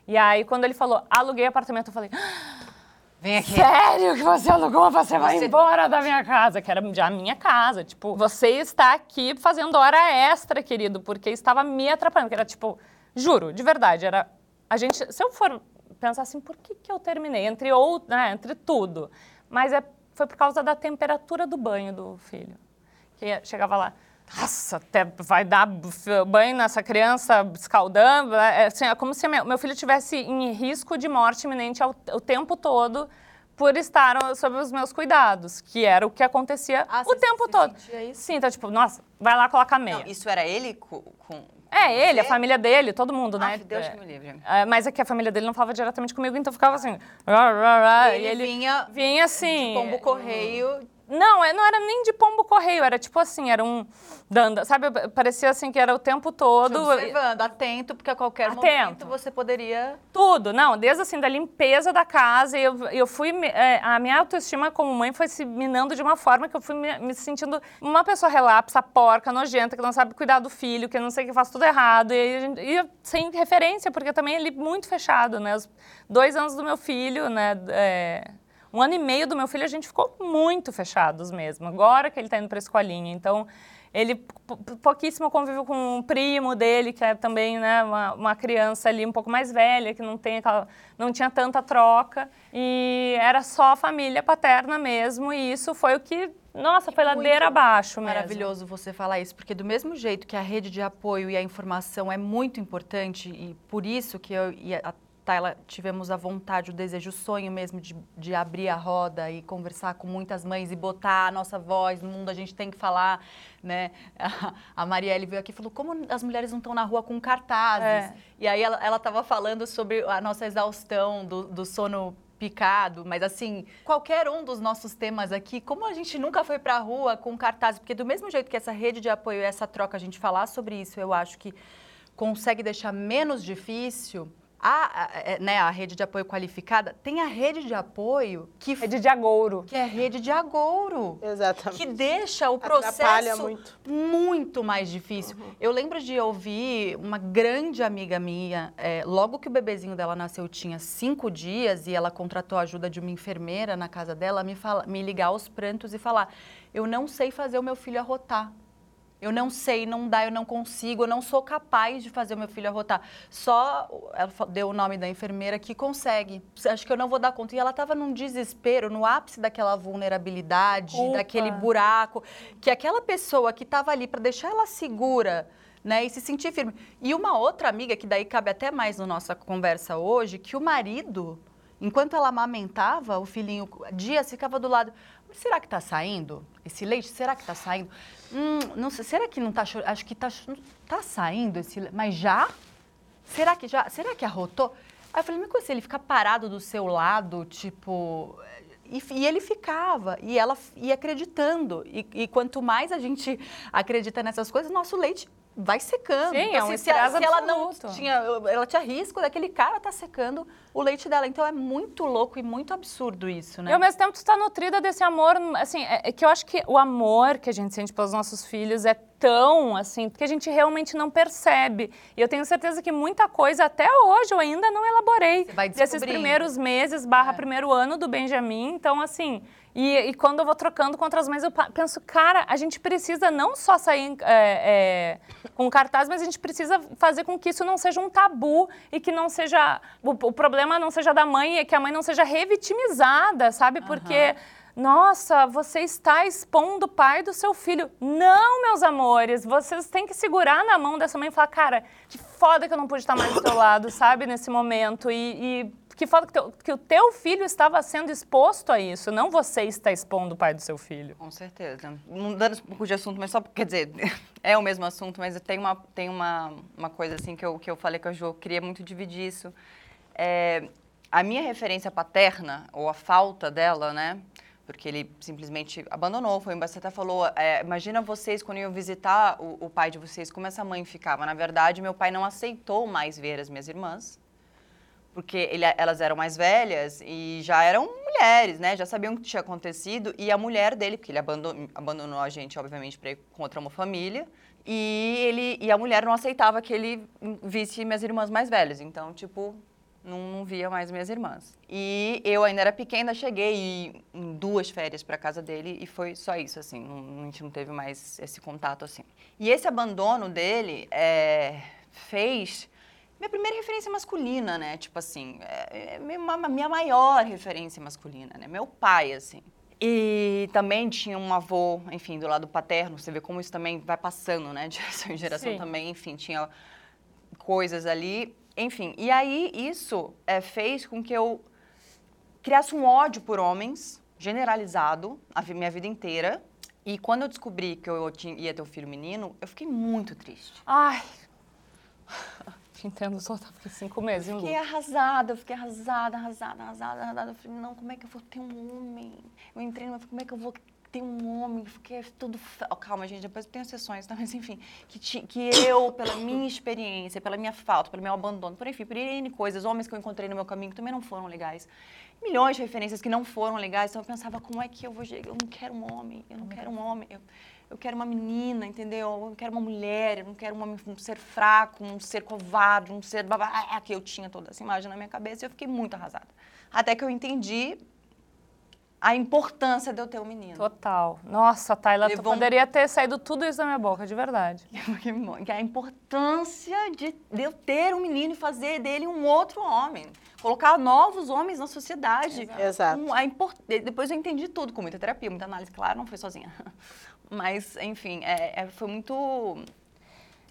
E aí, quando ele falou, aluguei apartamento, eu falei, Vem aqui. sério que você alugou, você vai Você- embora da minha casa, que era já a minha casa. Tipo, você está aqui fazendo hora extra, querido, porque estava me atrapalhando. Que era, tipo, juro, de verdade, era... A gente, se eu for pensar assim, por que que eu terminei? Entre, ou, né, entre tudo. Mas é, foi por causa da temperatura do banho do filho. Que chegava lá, nossa, até vai dar banho nessa criança escaldando. É, assim, é como se meu, filho estivesse em risco de morte iminente ao- o tempo todo por estar sob os meus cuidados, que era o que acontecia Ah, o tempo você todo. isso? Sim, então, tipo, nossa, vai lá colocar meia. Não, isso era ele com... com é, ele, a família dele, todo mundo, né? Ai, Deus que me livre. É, mas é que a família dele não falava diretamente comigo, então ficava assim. "Rá, rá, rá", E e ele ele vinha vinha assim. pombo correio. Não, é- não era nem de pombo correio, era tipo assim, era um. Danda, sabe? Parecia assim que era o tempo te todo. observando, atento, porque a qualquer Atento. momento você poderia. Tudo, não, desde assim, da limpeza da casa, eu, eu fui, é, a minha autoestima como mãe foi se minando de uma forma que eu fui me, me sentindo uma pessoa relapsa, porca, nojenta, que não sabe cuidar do filho, que não sei o que faz tudo errado, e, aí a gente- e sem referência, porque também ele muito fechado, né, os dois anos do meu filho, né, é, um ano e meio do meu filho, a gente ficou muito fechados mesmo, agora que ele tá indo pra escolinha, então... Ele pou- pouquíssimo convívio com o primo dele, que é também né, uma, uma criança ali um pouco mais velha, que não, tem aquela, não tinha tanta troca. E era só a família paterna mesmo. E isso foi o que, nossa, foi ladeira abaixo mesmo. Maravilhoso você falar isso, porque do mesmo jeito que a rede de apoio e a informação é muito importante, e por isso que eu e a Tayla tivemos a vontade, o desejo, o sonho mesmo de, de abrir a roda e conversar com muitas mães e botar a nossa voz no mundo, a gente tem que falar, né? [laughs] A Marielle veio aqui e falou, como as mulheres não estão na rua com cartazes? É. E aí ela estava falando sobre a nossa exaustão do, do sono picado, mas assim, qualquer um dos nossos temas aqui, como a gente nunca foi pra rua com cartazes, porque do mesmo jeito que essa rede de apoio e essa troca, a gente falar sobre isso, eu acho que consegue deixar menos difícil a, é, né, a rede de apoio qualificada, tem a rede de apoio que, É de Diagouro. que é rede de agouro. Exatamente. Que deixa o Atrapalha processo muito. muito mais difícil. Eu lembro de ouvir uma grande amiga minha, é, logo que o bebezinho dela nasceu, tinha cinco dias e ela contratou a ajuda de uma enfermeira na casa dela, me, fala, me ligar aos prantos e falar: Eu não sei fazer o meu filho arrotar. Eu não sei, não dá, eu não consigo, eu não sou capaz de fazer o meu filho arrotar. Só, ela deu o nome da enfermeira que consegue. Acho que eu não vou dar conta. E ela estava num desespero, no ápice daquela vulnerabilidade, Culpa. daquele buraco, que aquela pessoa que estava ali para deixar ela segura, né? E se sentir firme. E uma outra amiga, que daí cabe até mais na nossa conversa hoje, que o marido, enquanto ela amamentava, o filhinho, dias ficava do lado. Será que tá saindo esse leite? Será que tá saindo? Hum, não sei, será que não tá chorando? Acho que tá, tá saindo esse leite. Mas já? Será que já? Será que arrotou? Aí eu falei, mas se ele ficar parado do seu lado, tipo. E, e, ele ficava, e ela ia acreditando. E, e, quanto mais a gente acredita nessas coisas, nosso leite vai secando. Sim, então, é um assim, se, ela, se ela não tinha, ela tinha risco daquele cara tá secando o leite dela. Então é muito louco e muito absurdo isso, né? E ao mesmo tempo tu tá nutrida desse amor, assim, é, é que eu acho que o amor que a gente sente pelos nossos filhos é tão, assim, que a gente realmente não percebe. E eu tenho certeza que muita coisa até hoje eu ainda não elaborei. Desses primeiros meses barra É. primeiro ano do Benjamin. Então, assim, e, e quando eu vou trocando contra as mães, eu penso, cara, a gente precisa não só sair é, é, com cartaz, mas a gente precisa fazer com que isso não seja um tabu e que não seja. O, o problema não seja da mãe, é que a mãe não seja revitimizada, sabe? Porque. Nossa, você está expondo o pai do seu filho. Não, meus amores, vocês têm que segurar na mão dessa mãe e falar, cara, que foda que eu não pude estar mais do teu lado, sabe, nesse momento. E, e que foda que, teu- que o teu filho estava sendo exposto a isso, não você está expondo o pai do seu filho. Com certeza. Mudando um pouco de assunto, mas só, quer dizer, [laughs] é o mesmo assunto, mas tem uma, tem uma, uma coisa assim que eu, que eu falei com a Jo, queria muito dividir isso. É, a minha referência paterna, ou a falta dela, né? Porque ele simplesmente abandonou, foi embora. Você até falou, é, imagina vocês quando iam visitar o, o pai de vocês, como essa mãe ficava. Na verdade, meu pai não aceitou mais ver as minhas irmãs porque ele- elas eram mais velhas e já eram mulheres, né? Já sabiam o que tinha acontecido. E a mulher dele, porque ele abandonou, abandonou a gente, obviamente, para ir contra uma família. E, ele, e a mulher não aceitava que ele visse minhas irmãs mais velhas. Então, tipo, não, não via mais minhas irmãs. E eu ainda era pequena, cheguei em duas férias para casa dele e foi só isso, assim. Não, a gente não teve mais esse contato, assim. E esse abandono dele é, fez minha primeira referência masculina, né? Tipo assim, é, é minha, ma- minha maior referência masculina, né? Meu pai, assim. E também tinha um avô, enfim, do lado paterno. Você vê como isso também vai passando, né? [laughs] De geração em geração Sim. também. Enfim, tinha coisas ali. Enfim, e aí isso é, fez com que eu criasse um ódio por homens, generalizado, a minha vida inteira. E quando eu descobri que eu tinha- ia ter um filho menino, eu fiquei muito triste. Ai. Te entendo, só fiquei cinco meses em Fiquei luto. arrasada, eu fiquei arrasada, arrasada, arrasada, arrasada. Eu falei, não, como é que eu vou ter um homem? Eu entrei numa, como é que eu vou ter um homem? Eu Fiquei tudo... oh, calma, gente, depois tem as sessões, tá? Mas enfim, que, ti- que eu, pela minha experiência, pela minha falta, pelo meu abandono, por enfim, por N coisas, homens que eu encontrei no meu caminho que também não foram legais. Milhões de referências que não foram legais, então eu pensava, como é que eu vou... Eu não quero um homem, eu não quero um homem. Eu, eu quero uma menina, entendeu? Eu quero uma mulher, eu não quero um, homem- um ser fraco, um ser covarde, um ser babá, ah, que eu tinha toda essa imagem na minha cabeça e eu fiquei muito arrasada. Até que eu entendi a importância de eu ter um menino. Total. Nossa, Tayla, tu Levou um- poderia ter saído tudo isso da minha boca, de verdade. [laughs] Que é a importância de, de eu ter um menino e fazer dele um outro homem. Colocar novos homens na sociedade. Exato. Um- a import- de- Depois eu entendi tudo, com muita terapia, muita análise, claro, não foi sozinha. [laughs] Mas, enfim, é- é- foi muito.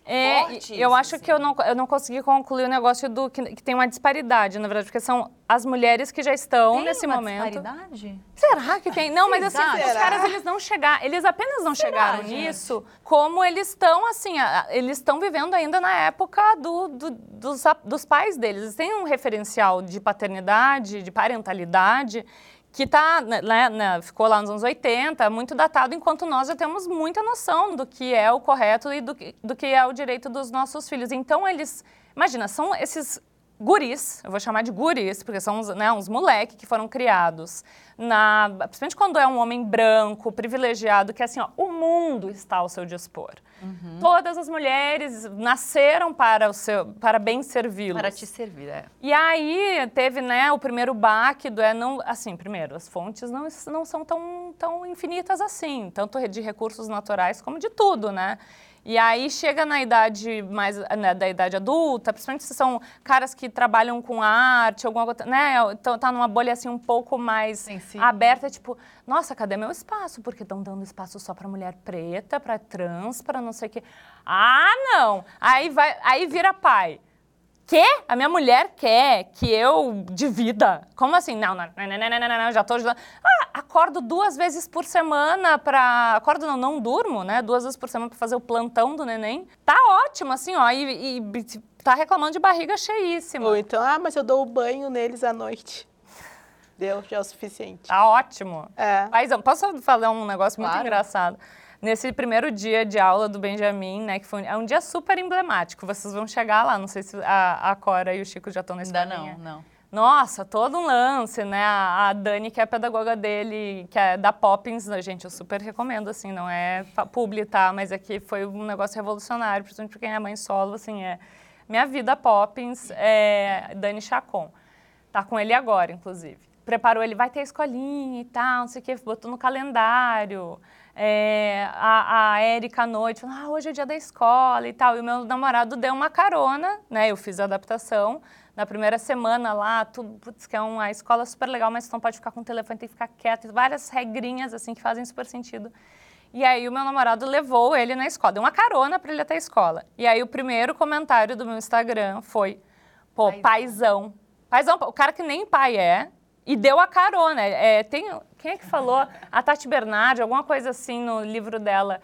É, Forte eu isso, acho que eu não, eu não consegui concluir o negócio do que, que tem uma disparidade, na verdade, porque são as mulheres que já estão Tem nesse uma momento. disparidade? Será que tem? Não, mas assim, Será? os caras eles não chegaram, eles apenas não chegaram gente? nisso, como eles estão assim, eles estão vivendo ainda na época do, do- dos, dos pais deles. Eles têm um referencial de paternidade, de parentalidade, que tá, né, né, ficou lá nos anos 80, muito datado, enquanto nós já temos muita noção do que é o correto e do que, do que é o direito dos nossos filhos. Então, eles, imagina, são esses guris, eu vou chamar de guris, porque são uns, né, uns moleque que foram criados, na, principalmente quando é um homem branco, privilegiado, que assim, ó, o mundo está ao seu dispor. Todas as mulheres nasceram para, o seu, para bem servi-los. Para te servir, é. E aí teve, né, o primeiro baque do é não, assim, primeiro, as fontes não, não são tão, tão infinitas assim, tanto de recursos naturais como de tudo, né? E aí chega na idade mais né, da idade adulta, principalmente se são caras que trabalham com arte, alguma coisa, né? Então tá numa bolha assim um pouco mais Sensível. aberta, tipo, nossa, cadê meu espaço? Porque estão dando espaço só para mulher preta, para trans, para não sei o quê. Ah, não! Aí, vai, aí vira pai. Quê? A minha mulher quer que eu divida. Como assim? Não, não, não, não, não, não, não, já tô ajudando. Ah, acordo duas vezes por semana pra... Acordo não, não durmo, né? Duas vezes por semana pra fazer o plantão do neném. Tá ótimo, assim, ó. E, e tá reclamando de barriga cheíssima. Ou então, ah, mas eu dou o banho neles à noite. Deu, já é o suficiente. Tá ótimo. É. Paizão, posso falar um negócio muito Claro. engraçado? Nesse primeiro dia de aula do Benjamin, né, que foi um, é um dia super emblemático. Vocês vão chegar lá, não sei se a, a Cora e o Chico já estão na Ainda escolinha. não, não. Nossa, todo um lance, né? A, a Dani, que é a pedagoga dele, que é da Poppins, né, gente, eu super recomendo, assim, não é publi, tá? Mas aqui foi um negócio revolucionário, principalmente pra quem é mãe solo, assim, é minha vida Poppins, é Dani Chacon. Tá com ele agora, inclusive. Preparou ele, vai ter escolinha e tal, não sei o quê, botou no calendário. É, a, a Érica à noite falou, ah, hoje é dia da escola e tal. E o meu namorado deu uma carona, né? Eu fiz a adaptação. Na primeira semana lá, tudo, putz, que é uma escola super legal, mas tu não pode ficar com o telefone, tem que ficar quieto. Várias regrinhas, assim, que fazem super sentido. E aí o meu namorado levou ele na escola, deu uma carona para ele até a escola. E aí o primeiro comentário do meu Instagram foi, pô, paizão. Paizão, o cara que nem pai é, e deu a carona. É, tem, quem é que falou? A Tati Bernardi, alguma coisa assim no livro dela.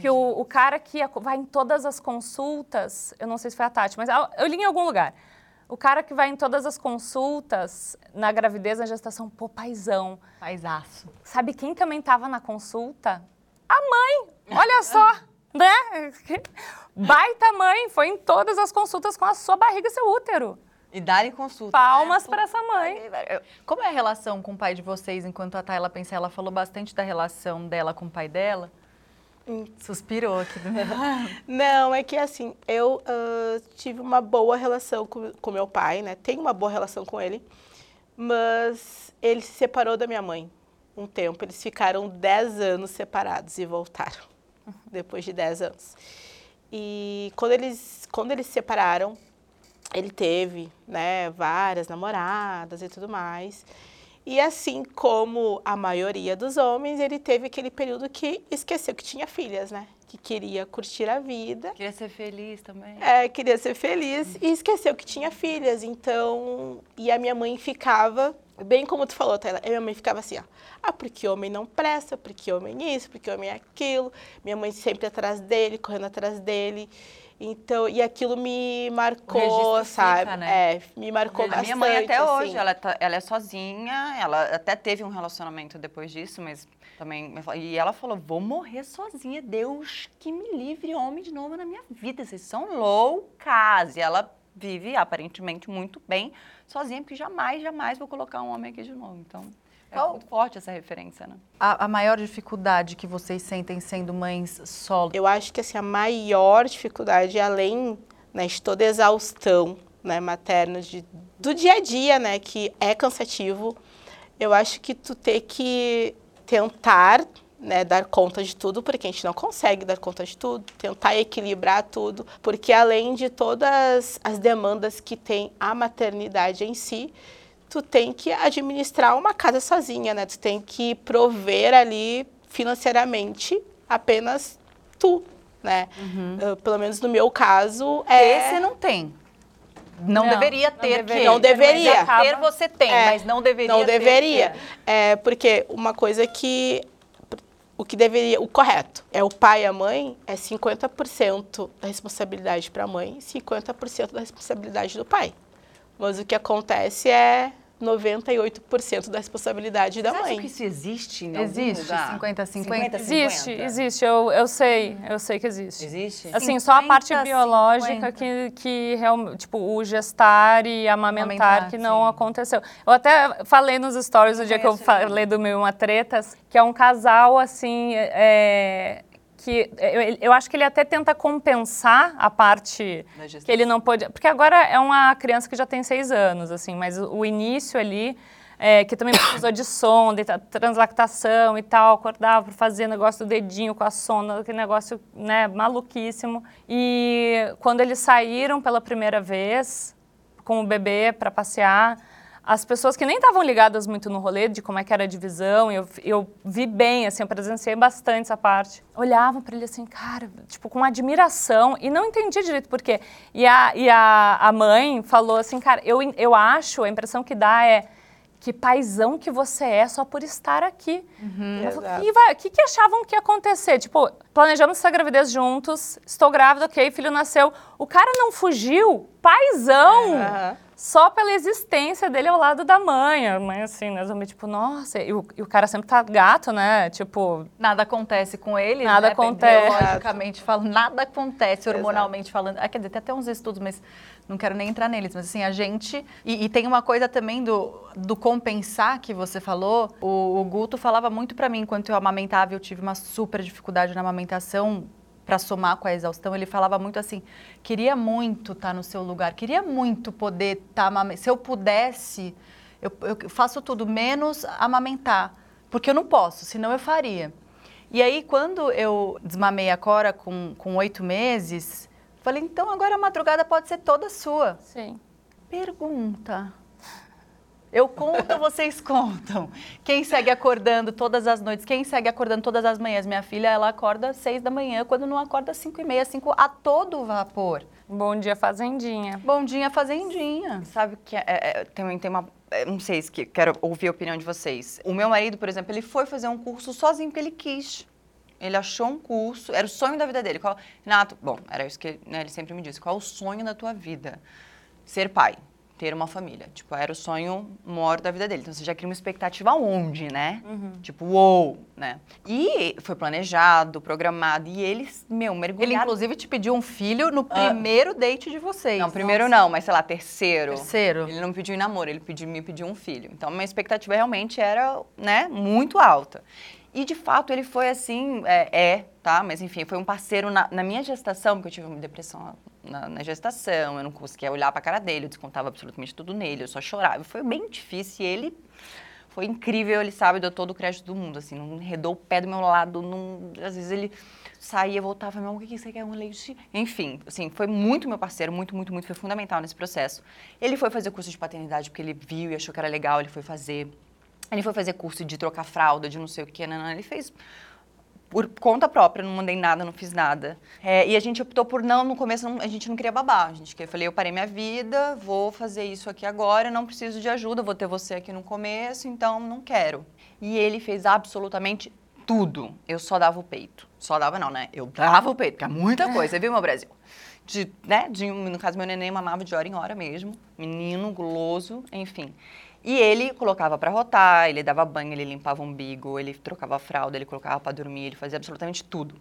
que o, o cara que vai em todas as consultas, eu não sei se foi a Tati, mas eu eu li em algum lugar. O cara que vai em todas as consultas, na gravidez, na gestação, pô, paizão. Paisaço. Sabe quem também estava na consulta? A mãe! Olha só, né? [laughs] Baita mãe, foi em todas as consultas com a sua barriga e seu útero. E dá-lhe consulta. Palmas né? para essa mãe. Como é a relação com o pai de vocês, enquanto a Tayla pensa? Ela falou bastante da relação dela com o pai dela. Hum. Suspirou aqui do meu [laughs] Não, é que assim, eu ah, tive uma boa relação com, com meu pai, né? Tenho uma boa relação com ele, mas ele se separou da minha mãe um tempo. Eles ficaram 10 anos separados e voltaram depois de 10 anos. E quando eles, quando eles se separaram, ele teve, né, várias namoradas e tudo mais. E assim como a maioria dos homens, ele teve aquele período que esqueceu que tinha filhas, né? Que queria curtir a vida, Queria ser feliz também. é, queria ser feliz e esqueceu que tinha filhas. Então, e a minha mãe ficava, bem como tu falou, Taylor, a minha mãe ficava assim, ó. Ah, porque homem não presta, porque homem isso, porque homem é aquilo. Minha mãe sempre atrás dele, correndo atrás dele. Então, e aquilo me marcou, sabe? fica, né? É, me marcou A bastante. minha mãe até assim. hoje, ela, tá- ela é sozinha, ela até teve um relacionamento depois disso, mas também... E ela falou, vou morrer sozinha, Deus que me livre homem de novo na minha vida, vocês são loucas. E ela vive, aparentemente, muito bem sozinha, porque jamais, jamais vou colocar um homem aqui de novo. Então, é Qual- muito forte essa referência, né? A, a maior dificuldade que vocês sentem sendo mães solo? Eu acho que assim, a maior dificuldade, além né, de toda a exaustão né, materna de, do dia a dia, né, que é cansativo, eu acho que tu ter que tentar né, dar conta de tudo, porque a gente não consegue dar conta de tudo, tentar equilibrar tudo, porque além de todas as demandas que tem a maternidade em si, tu tem que administrar uma casa sozinha, né? Tu tem que prover ali financeiramente apenas tu, né? Uh, pelo menos no meu caso, é... Esse não tem. Não, Não, deveria não ter deveria. que. Não deveria. Mas ter você tem, É, mas não deveria não deveria. É, porque uma coisa que o que deveria, o correto é o pai e a mãe é 50% da responsabilidade para a mãe, 50% da responsabilidade do pai. Mas o que acontece é 98% da responsabilidade da Você acha mãe. que isso existe algum Existe lugar? 50-50? Existe, 50? existe, eu, eu sei, eu sei que existe. Existe? Assim, só a parte 50, biológica 50. que, que realmente, tipo, o gestar e amamentar, Amamentar, que não sim. aconteceu. Eu até falei nos stories o dia que eu falei do e Uma Tretas, que é um casal, assim, é, que eu, eu acho que ele até tenta compensar a parte que ele não pôde... Porque agora é uma criança que já tem seis anos, assim, mas o, o início ali... é, que também precisou de sonda, ta- translactação e tal, acordava para fazer negócio do dedinho com a sonda, aquele negócio né, maluquíssimo. E quando eles saíram pela primeira vez com o bebê para passear, as pessoas que nem estavam ligadas muito no rolê de como é que era a divisão, eu, eu vi bem, assim, eu presenciei bastante essa parte, olhavam para ele assim, cara, tipo, com admiração, e não entendia direito por quê. E a, e a, a mãe falou assim, cara, eu, eu acho, a impressão que dá é que paizão que você é só por estar aqui. Uhum. Exato. "E O que, que achavam que ia acontecer? Tipo, planejamos essa gravidez juntos, estou grávida, ok, filho nasceu. O cara não fugiu, paizão, Aham. só pela existência dele ao lado da mãe. A mãe, assim, né, zumbi, tipo, nossa, e o, e o cara sempre tá gato, né? Tipo, Nada acontece com ele, Nada né? acontece. Biologicamente falando, nada acontece hormonalmente falando. Ah, quer dizer, tem até uns estudos, mas não quero nem entrar neles. Mas assim, a gente... E, e tem uma coisa também do, do compensar que você falou. O, o Guto falava muito pra mim, enquanto eu amamentava, eu tive uma super dificuldade na amamentação para somar com a exaustão, ele falava muito assim: queria muito estar no seu lugar, queria muito poder estar amamentando. Se eu pudesse, eu, eu faço tudo menos amamentar, porque eu não posso, senão eu faria. E aí, quando eu desmamei a Cora com oito meses, falei: então agora a madrugada pode ser toda sua. sim. Pergunta. Eu conto, [laughs] vocês contam. Quem segue acordando todas as noites? Quem segue acordando todas as manhãs? Minha filha, ela acorda às seis da manhã, quando não acorda às cinco e meia, cinco a todo vapor. Bom dia, fazendinha. Bom dia, fazendinha. Sabe que é, é, também tem uma. é, Não sei se que- quero ouvir a opinião de vocês. O meu marido, por exemplo, ele foi fazer um curso sozinho porque ele quis. Ele achou um curso, era o sonho da vida dele. Qual, Renato, bom, era isso que né, ele sempre me disse. Qual o sonho da tua vida? Ser pai, ter uma família. Tipo, era o sonho maior da vida dele. Então você já cria uma expectativa onde, né? Tipo, uou, né? E foi planejado, programado. E eles, meu, Ele, mergulharam. inclusive, te pediu um filho no primeiro date de vocês. Não, primeiro não, mas sei lá, terceiro. Terceiro. Ele não me pediu em namoro, ele pediu, me pediu um filho. Então, minha expectativa realmente era, né, muito alta. E, de fato, ele foi assim, é, é, tá? Mas, enfim, foi um parceiro na, na minha gestação, porque eu tive uma depressão na, na gestação, eu não conseguia olhar pra cara dele, eu descontava absolutamente tudo nele, eu só chorava. Foi bem difícil e ele foi incrível, ele sabe, deu todo o crédito do mundo, assim, não enredou o pé do meu lado, não, às vezes ele saía, voltava, meu, o que que você quer, um leite? Enfim, assim, foi muito meu parceiro, muito, muito, muito, foi fundamental nesse processo. Ele foi fazer curso de paternidade porque ele viu e achou que era legal, ele foi fazer. Ele foi fazer curso de trocar fralda, de não sei o que, não, não, ele fez por conta própria, não mandei nada, não fiz nada. É, e a gente optou por não, no começo não- a gente não queria babar. A gente queria, eu falei, eu parei minha vida, vou fazer isso aqui agora, não preciso de ajuda, vou ter você aqui no começo, então não quero. E ele fez absolutamente tudo. Eu só dava o peito. Só dava não, né? Eu dava o peito, porque é muita coisa, viu, meu Brasil? De, né, de, no caso, meu neném mamava de hora em hora mesmo. Menino, guloso, enfim. E ele colocava pra rotar, ele dava banho, ele limpava o umbigo, ele trocava a fralda, ele colocava pra dormir, ele fazia absolutamente tudo.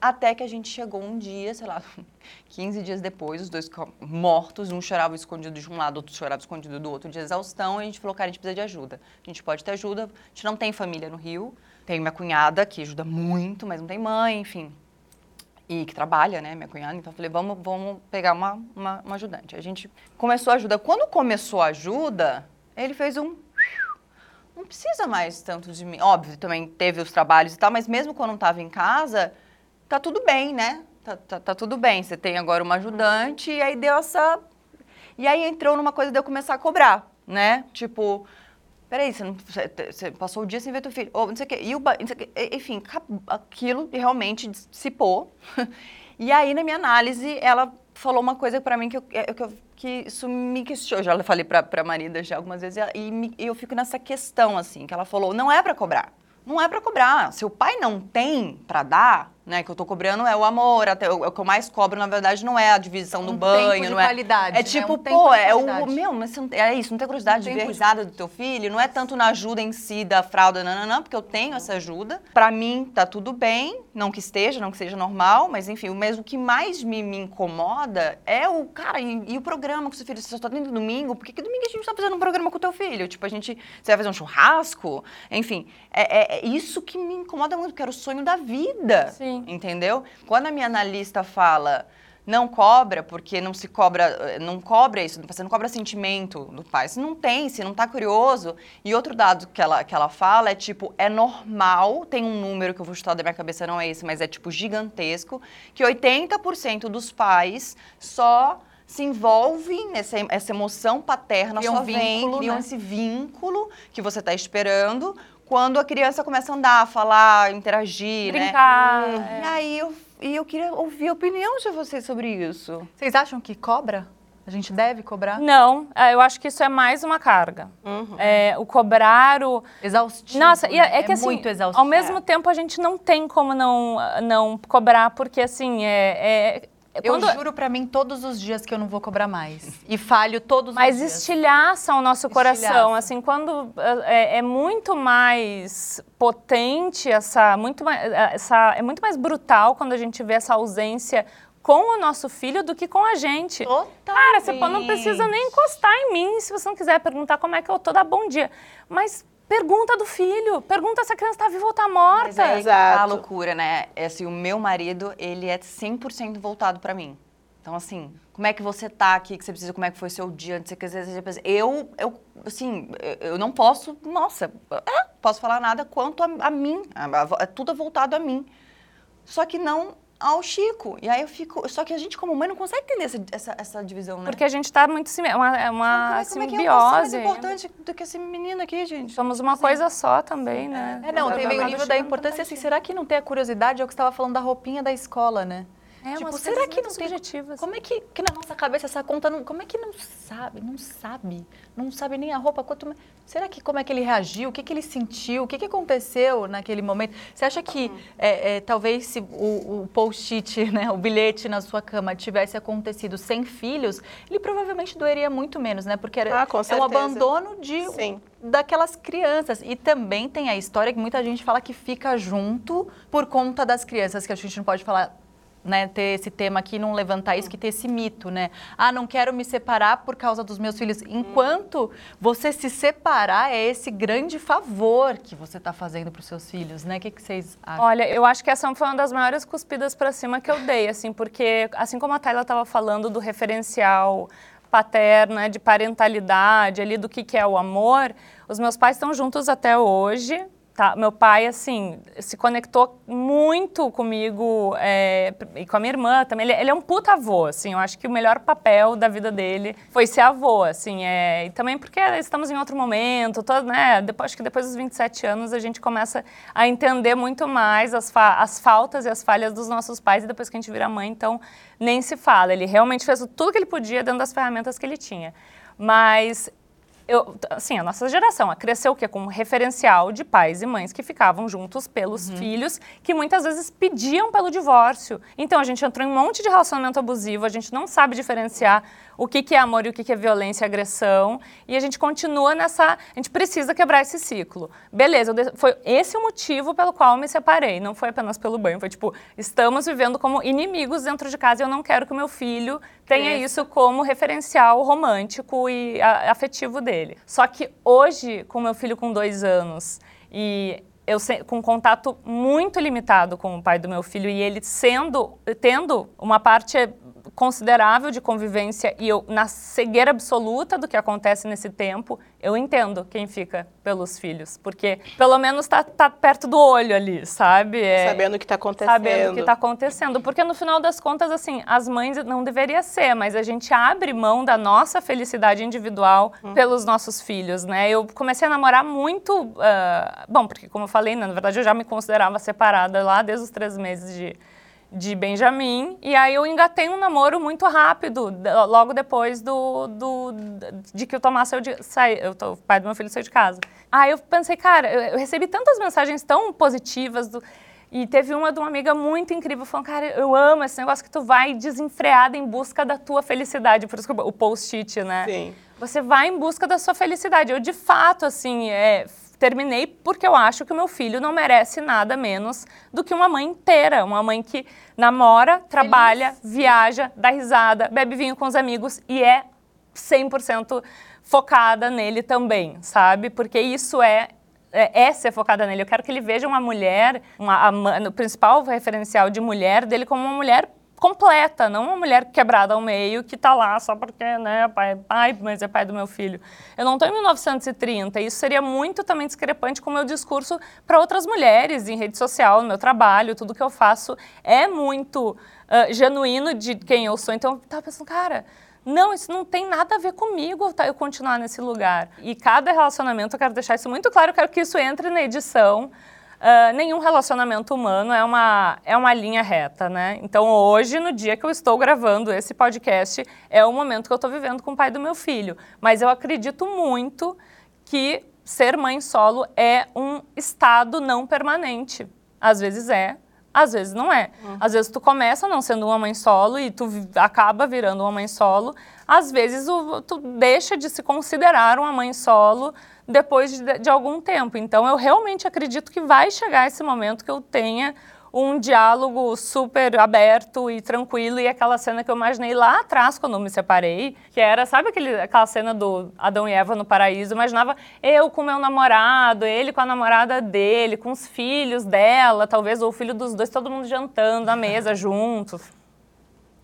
Até que a gente chegou um dia, sei lá, [laughs] 15 dias depois, os dois mortos, um chorava escondido de um lado, outro chorava escondido do outro, de exaustão, e a gente falou, cara, a gente precisa de ajuda. A gente pode ter ajuda, a gente não tem família no Rio, tem minha cunhada, que ajuda muito, mas não tem mãe, enfim. E que trabalha, né, minha cunhada, então eu falei, vamos, vamos pegar uma, uma, uma ajudante. A gente começou a ajuda. Quando começou a ajuda, ele fez um não precisa mais tanto de mim. Óbvio, também teve os trabalhos e tal, mas mesmo quando não estava em casa, tá tudo bem, né? Tá, tá, tá tudo bem. Você tem agora uma ajudante e aí deu essa. E aí entrou numa coisa de eu começar a cobrar, né? Tipo, peraí, você, não, você, você passou o dia sem ver teu filho, ou não sei o quê. E o, Enfim, aquilo realmente dissipou. [laughs] E aí, na minha análise, ela falou uma coisa pra mim que, eu, é- que, eu- que isso me questionou. Já falei pra, pra Marida já algumas vezes, e me- eu fico nessa questão, assim, que ela falou, não é pra cobrar. Não é pra cobrar. Se o pai não tem pra dar, né, que eu tô cobrando é o amor, até o, o que eu mais cobro, na verdade, não é a divisão do Um banho, tempo de não é... qualidade, É né? tipo, Um tempo pô, é o... Meu, mas não, é isso, não tem curiosidade de ver a tempo de- risada do teu filho, não é tanto na ajuda em si da fralda, não, não, não, porque eu tenho essa ajuda. Pra mim, tá tudo bem, não que esteja, não que seja normal, mas enfim, mas o que mais me, me incomoda é o, cara, e, e o programa com o seu filho? Você só tá tendo domingo? Por que, que domingo a gente tá fazendo um programa com o teu filho? Tipo, a gente, você vai fazer um churrasco? Enfim, é, é- é isso que me incomoda muito, porque era o sonho da vida. Sim. Entendeu? Quando a minha analista fala não cobra, porque não se cobra, eh, não cobra isso, você não cobra sentimento do pai. Se não tem, se não tá curioso. E outro dado que ela, que ela fala é tipo, é normal, tem um número que eu vou chutar da minha cabeça, não é esse, mas é tipo gigantesco, que 80% dos pais só se envolvem nessa essa emoção paterna, um só vem, vínculo, criam né? esse vínculo que você está esperando quando a criança começa a andar, falar, interagir, né? Brincar. E aí eu, e eu queria ouvir a opinião de vocês sobre isso. Vocês acham que cobra? A gente deve cobrar? Não, é, eu acho que isso é mais uma carga. Uhum. É, o cobrar, o, Exaustivo. Nossa, e né? é, é que assim, muito exaustivo. ao mesmo tempo a gente não tem como não, não cobrar, porque assim, é... é- é Eu quando- juro pra mim todos os dias que eu não vou cobrar mais. E falho todos Mas os dias. estilhaça o nosso coração, Estilhaça. assim, quando é, é muito mais potente essa, muito mais, essa, é muito mais brutal quando a gente vê essa ausência com o nosso filho do que com a gente. Cara, você não precisa nem encostar em mim se você não quiser perguntar como é que eu tô, dá bom dia. Mas pergunta do filho, pergunta se a criança tá viva ou tá Mas morta. é aí que tá a Exato. loucura, né? É assim, o meu marido, ele é 100% voltado pra mim. Então, assim, como é que você tá aqui, que você precisa, como é que foi seu dia, não sei o que, você precisa- eu, eu, assim, eu- não posso, nossa, é, posso falar nada quanto a, a mim, A- a- é tudo voltado a mim. Só que não ao Chico. E aí eu fico, só que a gente como mãe não consegue entender essa, essa, essa divisão, né? Porque a gente tá muito sim- é uma, é uma como é, como é que eu posso ser simbiose. mais importante do que esse menino aqui, gente? Somos uma coisa só também, né? É, não, tem o nível da importância, assim, será que não tem a curiosidade? É o que você estava falando da roupinha da escola, né? É, Tipo, umas será que não tem- subjetivas. Como é que, que na nossa cabeça essa conta não. Como é que não sabe? Não sabe. Não sabe nem a roupa. Quanto, será que como é que ele reagiu? O que, que ele sentiu? O que, que aconteceu naquele momento? Você acha que é, é, talvez se o, o post-it, [laughs] né, o bilhete na sua cama tivesse acontecido sem filhos, ele provavelmente doeria muito menos, né? Porque era, Ah, é um abandono de Sim. daquelas crianças. E também tem a história que muita gente fala que fica junto por conta das crianças, que a gente não pode falar. Né, ter esse tema aqui, não levantar isso, que ter esse mito, né? Ah, não quero me separar por causa dos meus filhos. Enquanto você se separar, é esse grande favor que você está fazendo para os seus filhos, né? O que, que vocês acham? Olha, eu acho que essa foi uma das maiores cuspidas para cima que eu dei, assim, porque assim como a Tayla estava falando do referencial paterno, né, de parentalidade, ali do que, que é o amor, os meus pais estão juntos até hoje. Tá? Meu pai, assim, se conectou muito comigo é, e com a minha irmã também. Ele, ele é um puta avô, assim. Eu acho que o melhor papel da vida dele foi ser avô, assim. É, e também porque estamos em outro momento, né? Depois, acho que depois dos 27 anos a gente começa a entender muito mais as, fa as faltas e as falhas dos nossos pais e depois que a gente vira mãe, então nem se fala. Ele realmente fez tudo que ele podia dentro das ferramentas que ele tinha. Mas eu, assim, a nossa geração cresceu o quê? Com um referencial de pais e mães que ficavam juntos pelos filhos, que muitas vezes pediam pelo divórcio. Então a gente entrou em um monte de relacionamento abusivo, a gente não sabe diferenciar o que, que é amor e o que, que é violência e agressão, e a gente continua nessa. A gente precisa quebrar esse ciclo. Beleza, de- foi esse o motivo pelo qual eu me separei. Não foi apenas pelo banho, foi tipo, estamos vivendo como inimigos dentro de casa e eu não quero que o meu filho tenha isso como referencial romântico e a- afetivo dele. Só que hoje, com meu filho com dois anos e eu com contato muito limitado com o pai do meu filho e ele sendo tendo uma parte considerável de convivência e eu na cegueira absoluta do que acontece nesse tempo, eu entendo quem fica pelos filhos, porque pelo menos tá, tá perto do olho ali, sabe? É- Sabendo o que está acontecendo. sabendo o que está acontecendo. Porque no final das contas, assim, as mães não deveria ser, mas a gente abre mão da nossa felicidade individual pelos nossos filhos, né? Eu comecei a namorar muito. ah, bom, porque como eu falei, né, na verdade eu já me considerava separada lá desde os três meses de. De Benjamin, e aí eu engatei um namoro muito rápido, logo depois do, do- de que o Tomás saiu de, sai, eu tô- o pai do meu filho saiu de casa. Aí eu pensei, cara, eu, eu recebi tantas mensagens tão positivas do, e teve uma de uma amiga muito incrível falando, cara, eu amo esse negócio que tu vai desenfreada em busca da tua felicidade. Por isso que o post-it, né? Sim. Você vai em busca da sua felicidade. Eu, de fato, assim, é, terminei porque eu acho que o meu filho não merece nada menos do que uma mãe inteira. Uma mãe que namora, trabalha, viaja, dá risada, bebe vinho com os amigos e é 100% focada nele também, sabe? Porque isso é é, é ser focada nele. Eu quero que ele veja uma mulher, uma, a o principal referencial de mulher dele como uma mulher completa, não uma mulher quebrada ao meio que tá lá só porque, né, pai, pai, mas é pai do meu filho. Eu não estou em 1930, isso seria muito também discrepante com o meu discurso para outras mulheres em rede social, no meu trabalho, tudo que eu faço é muito ah, genuíno de quem eu sou. Então eu tava pensando, cara, não, isso não tem nada a ver comigo tá, eu continuar nesse lugar. E cada relacionamento, eu quero deixar isso muito claro, eu quero que isso entre na edição. Uh, nenhum relacionamento humano é uma, é uma linha reta, né? Então, hoje, no dia que eu estou gravando esse podcast, é o momento que eu estou vivendo com o pai do meu filho. Mas eu acredito muito que ser mãe solo é um estado não permanente. Às vezes é, às vezes não é. Uhum. Às vezes tu começa não sendo uma mãe solo e tu acaba virando uma mãe solo. Às vezes o, tu deixa de se considerar uma mãe solo depois de, de algum tempo. Então eu realmente acredito que vai chegar esse momento que eu tenha um diálogo super aberto e tranquilo e aquela cena que eu imaginei lá atrás quando me separei, que era, sabe aquele, aquela cena do Adão e Eva no paraíso? Eu imaginava eu com meu namorado, ele com a namorada dele, com os filhos dela, talvez, ou o filho dos dois, todo mundo jantando na mesa [laughs] juntos.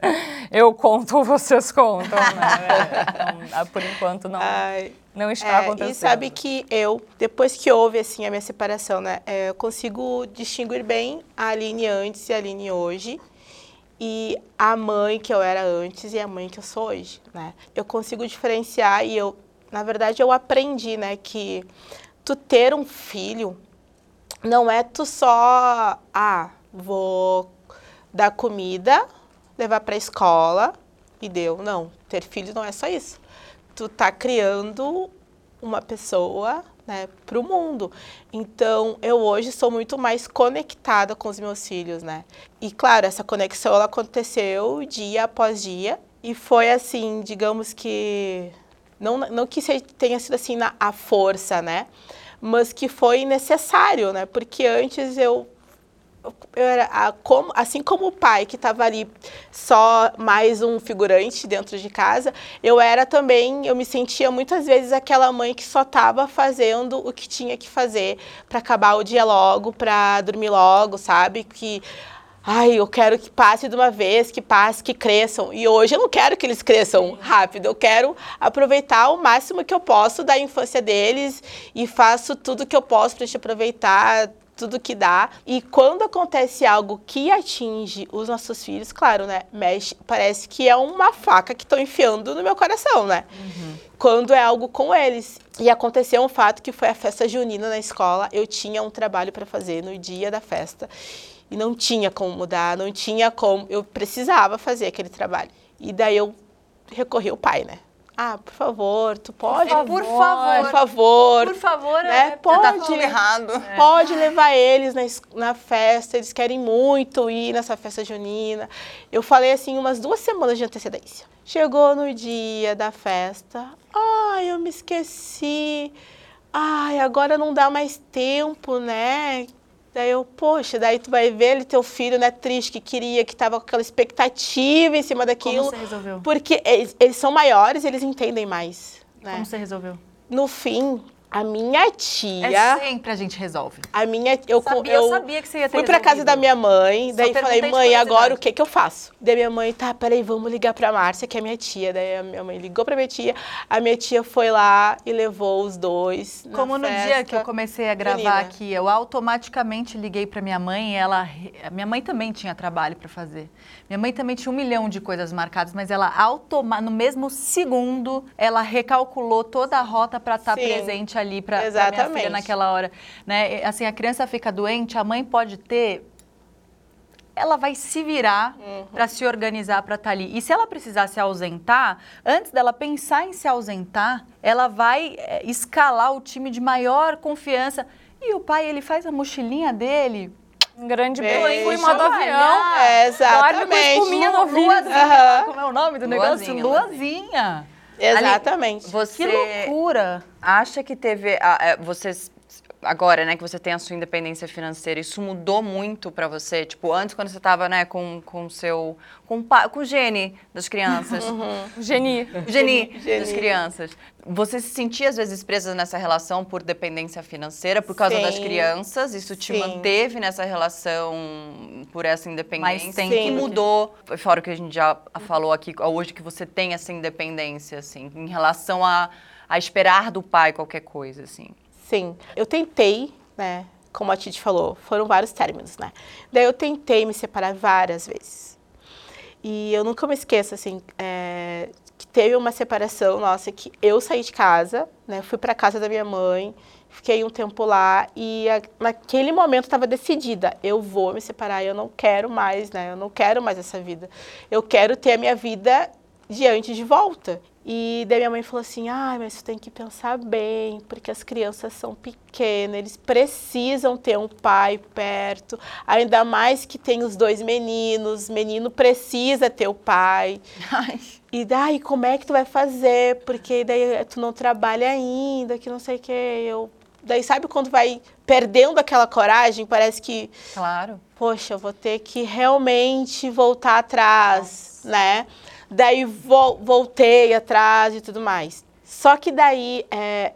[laughs] Eu conto, vocês contam, né? [laughs] Então, por enquanto não. Ai. Não está é, acontecendo. E sabe que eu, depois que houve assim a minha separação, né, é, eu consigo distinguir bem a Aline antes e a Aline hoje e a mãe que eu era antes e a mãe que eu sou hoje, né? Eu consigo diferenciar e eu, na verdade, eu aprendi, né, que tu ter um filho não é tu só, ah, vou dar comida, levar para a escola e deu. Não, ter filho não é só isso tu tá criando uma pessoa né, para o mundo. Então, eu hoje sou muito mais conectada com os meus filhos, né? E, claro, essa conexão ela aconteceu dia após dia e foi assim, digamos que não, não que tenha sido assim na a força, né? Mas que foi necessário, né? Porque antes eu era como, assim como o pai que estava ali só mais um figurante dentro de casa, eu era também, eu me sentia muitas vezes aquela mãe que só estava fazendo o que tinha que fazer para acabar o dia logo, para dormir logo, sabe? Que ai, eu quero que passe de uma vez, que passe, que cresçam. E hoje eu não quero que eles cresçam rápido, eu quero aproveitar o máximo que eu posso da infância deles e faço tudo que eu posso para te aproveitar tudo que dá. E quando acontece algo que atinge os nossos filhos, claro, né? Mexe, parece que é uma faca que estão enfiando no meu coração, né? Uhum. Quando é algo com eles. E aconteceu um fato que foi a festa junina na escola. Eu tinha um trabalho para fazer no dia da festa. E não tinha como mudar, não tinha como. Eu precisava fazer aquele trabalho. E daí eu recorri ao pai, né? Ah, por favor, tu pode? Por favor. Por favor. Por favor, né? é, pode, tá tudo errado. Pode levar eles na, na festa, eles querem muito ir nessa festa junina. Eu falei assim umas duas semanas de antecedência. Chegou no dia da festa, ai, eu me esqueci. Ai, agora não dá mais tempo, né? Daí eu, poxa, daí tu vai ver ele, teu filho, né, triste, que queria, que tava com aquela expectativa em cima daquilo. Como você resolveu? Porque eles, eles são maiores, eles entendem mais. Né? Como você resolveu? No fim, a minha tia. É sempre a gente resolve. A minha. Eu, sabia, eu, eu sabia que você ia ter Fui pra casa da minha mãe, daí falei, mãe, agora o que que eu faço? Daí minha mãe, tá, peraí, vamos ligar pra Márcia, que é minha tia. Daí a minha mãe ligou pra minha tia, a minha tia foi lá e levou os dois. Como no dia que eu comecei a gravar junina. aqui, eu automaticamente liguei para minha mãe. e Ela, minha mãe também tinha trabalho para fazer. Minha mãe também tinha um milhão de coisas marcadas, mas ela automa, no mesmo segundo, ela recalculou toda a rota para estar Sim, presente ali para minha exatamente. filha naquela hora, né? Assim, a criança fica doente, a mãe pode ter ela vai se virar Uhum. para se organizar para estar ali. E se ela precisar se ausentar, antes dela pensar em se ausentar, ela vai é, escalar o time de maior confiança. E o pai, ele faz a mochilinha dele. Um grande Beijo. em modo avião. É, Dorme com exatamente. espuminha no ouvido. Aham. Como é o nome do negócio? Luazinha, Luazinha. Exatamente. Você Que loucura. acha que teve. a- a- Vocês. Agora, né, que você tem a sua independência financeira, isso mudou muito pra você? Tipo, antes, quando você tava, né, com o seu. Com, com o gene das crianças. [laughs] Geni. O geni, [laughs] Geni. das crianças. Você se sentia, às vezes, presa nessa relação por dependência financeira, por causa das Sim. crianças? Isso te Sim. manteve nessa relação por essa independência? Mais tempo. O que Sim. mudou, fora o que a gente já falou aqui, hoje que você tem essa independência, assim, em relação a, a esperar do pai qualquer coisa, assim? Sim, eu tentei, né? Como a Titi falou, foram vários términos, né? Daí eu tentei me separar várias vezes. E eu nunca me esqueço, assim, é, que teve uma separação nossa que eu saí de casa, né? Fui para casa da minha mãe, fiquei um tempo lá e a, naquele momento estava decidida, eu vou me separar, eu não quero mais, né? Eu não quero mais essa vida. Eu quero ter a minha vida diante de volta. E daí minha mãe falou assim: ah, mas você tem que pensar bem, porque as crianças são pequenas, eles precisam ter um pai perto, ainda mais que tem os dois meninos, menino precisa ter o pai. [laughs] Ai. E daí, como é que tu vai fazer? Porque daí tu não trabalha ainda, que não sei o que. Eu, daí, sabe quando vai perdendo aquela coragem? Parece que. Claro. Poxa, eu vou ter que realmente voltar atrás, Nossa. né? Daí vo voltei atrás e tudo mais. Só que daí, é,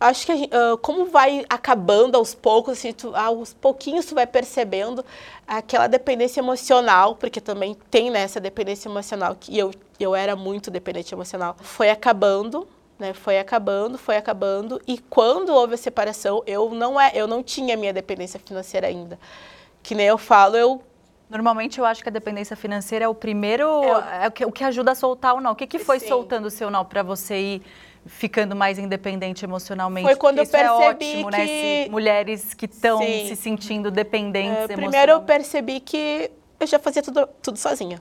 acho que gente, uh, como vai acabando aos poucos, assim, tu, aos pouquinhos tu vai percebendo aquela dependência emocional, porque também tem né, dependência emocional, que eu, eu era muito dependente emocional, foi acabando, né, foi acabando, foi acabando, e quando houve a separação, eu não, é, eu não tinha minha dependência financeira ainda. Que nem eu falo, eu Normalmente eu acho que a dependência financeira é o primeiro, é, é o, que, o, que, ajuda a soltar o não. O que, que foi Sim. soltando o seu não para você ir ficando mais independente emocionalmente? Foi quando eu percebi é ótimo, que... né? Se, mulheres que estão se sentindo dependentes é, Primeiro eu percebi que eu já fazia tudo, tudo sozinha.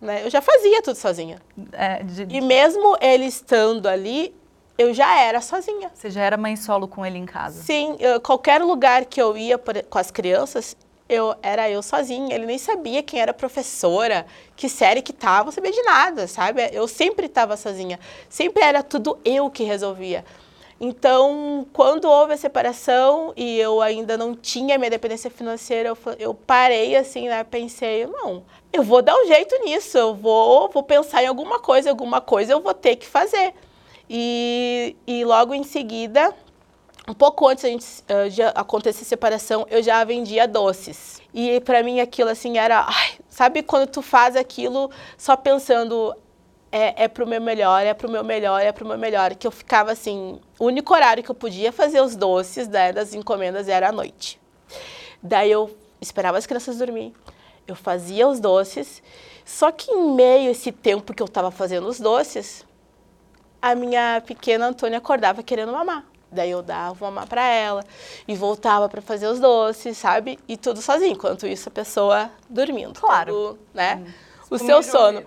Né? Eu já fazia tudo sozinha. É, de... E mesmo ele estando ali, eu já era sozinha. Você já era mãe solo com ele em casa? Sim, eu, qualquer lugar que eu ia por, com as crianças, eu era eu sozinha, ele nem sabia quem era professora, que série que tava, não sabia de nada, sabe? Eu sempre estava sozinha, sempre era tudo eu que resolvia. Então, quando houve a separação e eu ainda não tinha minha dependência financeira, eu, eu parei assim, né? Pensei, não, eu vou dar um jeito nisso, eu vou, vou pensar em alguma coisa, alguma coisa eu vou ter que fazer. E, e logo em seguida, um pouco antes uh, de acontecer a separação, eu já vendia doces. E para mim aquilo assim era, ai, sabe quando tu faz aquilo só pensando é, é pro meu melhor, é pro meu melhor, é pro meu melhor, que eu ficava assim, o único horário que eu podia fazer os doces né, das encomendas era à noite. Daí eu esperava as crianças dormir, eu fazia os doces, só que em meio a esse tempo que eu estava fazendo os doces, a minha pequena Antônia acordava querendo mamar. Daí eu dava uma para ela e voltava para fazer os doces, sabe? E tudo sozinho, enquanto isso a pessoa dormindo. Claro. Tendo, né? Hum. O seu sono.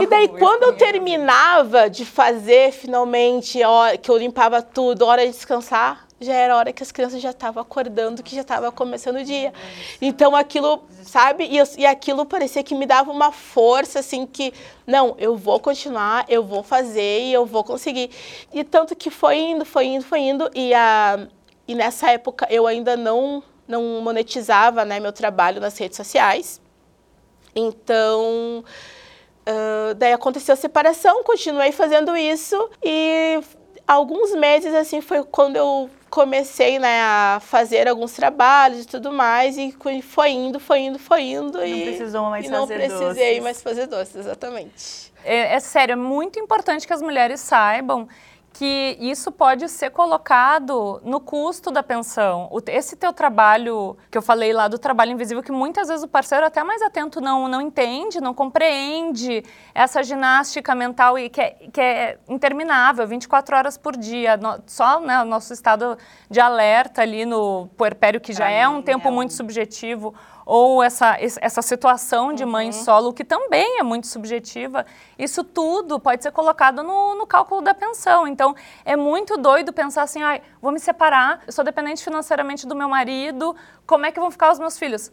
E daí, quando eu terminava de fazer, finalmente, que eu limpava tudo, hora de descansar, já era hora que as crianças já estavam acordando, que já estava começando o dia. Então aquilo, sabe? E, e, aquilo parecia que me dava uma força, assim, que não, eu vou continuar, eu vou fazer e eu vou conseguir. E tanto que foi indo, foi indo, foi indo. E, a, e nessa época eu ainda não, não monetizava né, meu trabalho nas redes sociais. Então. Uh, daí aconteceu a separação, continuei fazendo isso e alguns meses assim foi quando eu comecei né, a fazer alguns trabalhos e tudo mais, e foi indo, foi indo, foi indo. Não e precisou mais e fazer doces. não precisei doces. mais fazer doces, exatamente. É, é sério, é muito importante que as mulheres saibam que isso pode ser colocado no custo da pensão. Esse teu trabalho, que eu falei lá do trabalho invisível, que muitas vezes o parceiro até mais atento não, não entende, não compreende essa ginástica mental e que é, que é interminável, 24 horas por dia. Só né, o nosso estado de alerta ali no puerpério, que já é um tempo é muito subjetivo, ou essa, essa situação de mãe uhum. solo, que também é muito subjetiva, isso tudo pode ser colocado no, no cálculo da pensão. Então, é muito doido pensar assim, ai, vou me separar, eu sou dependente financeiramente do meu marido, como é que vão ficar os meus filhos?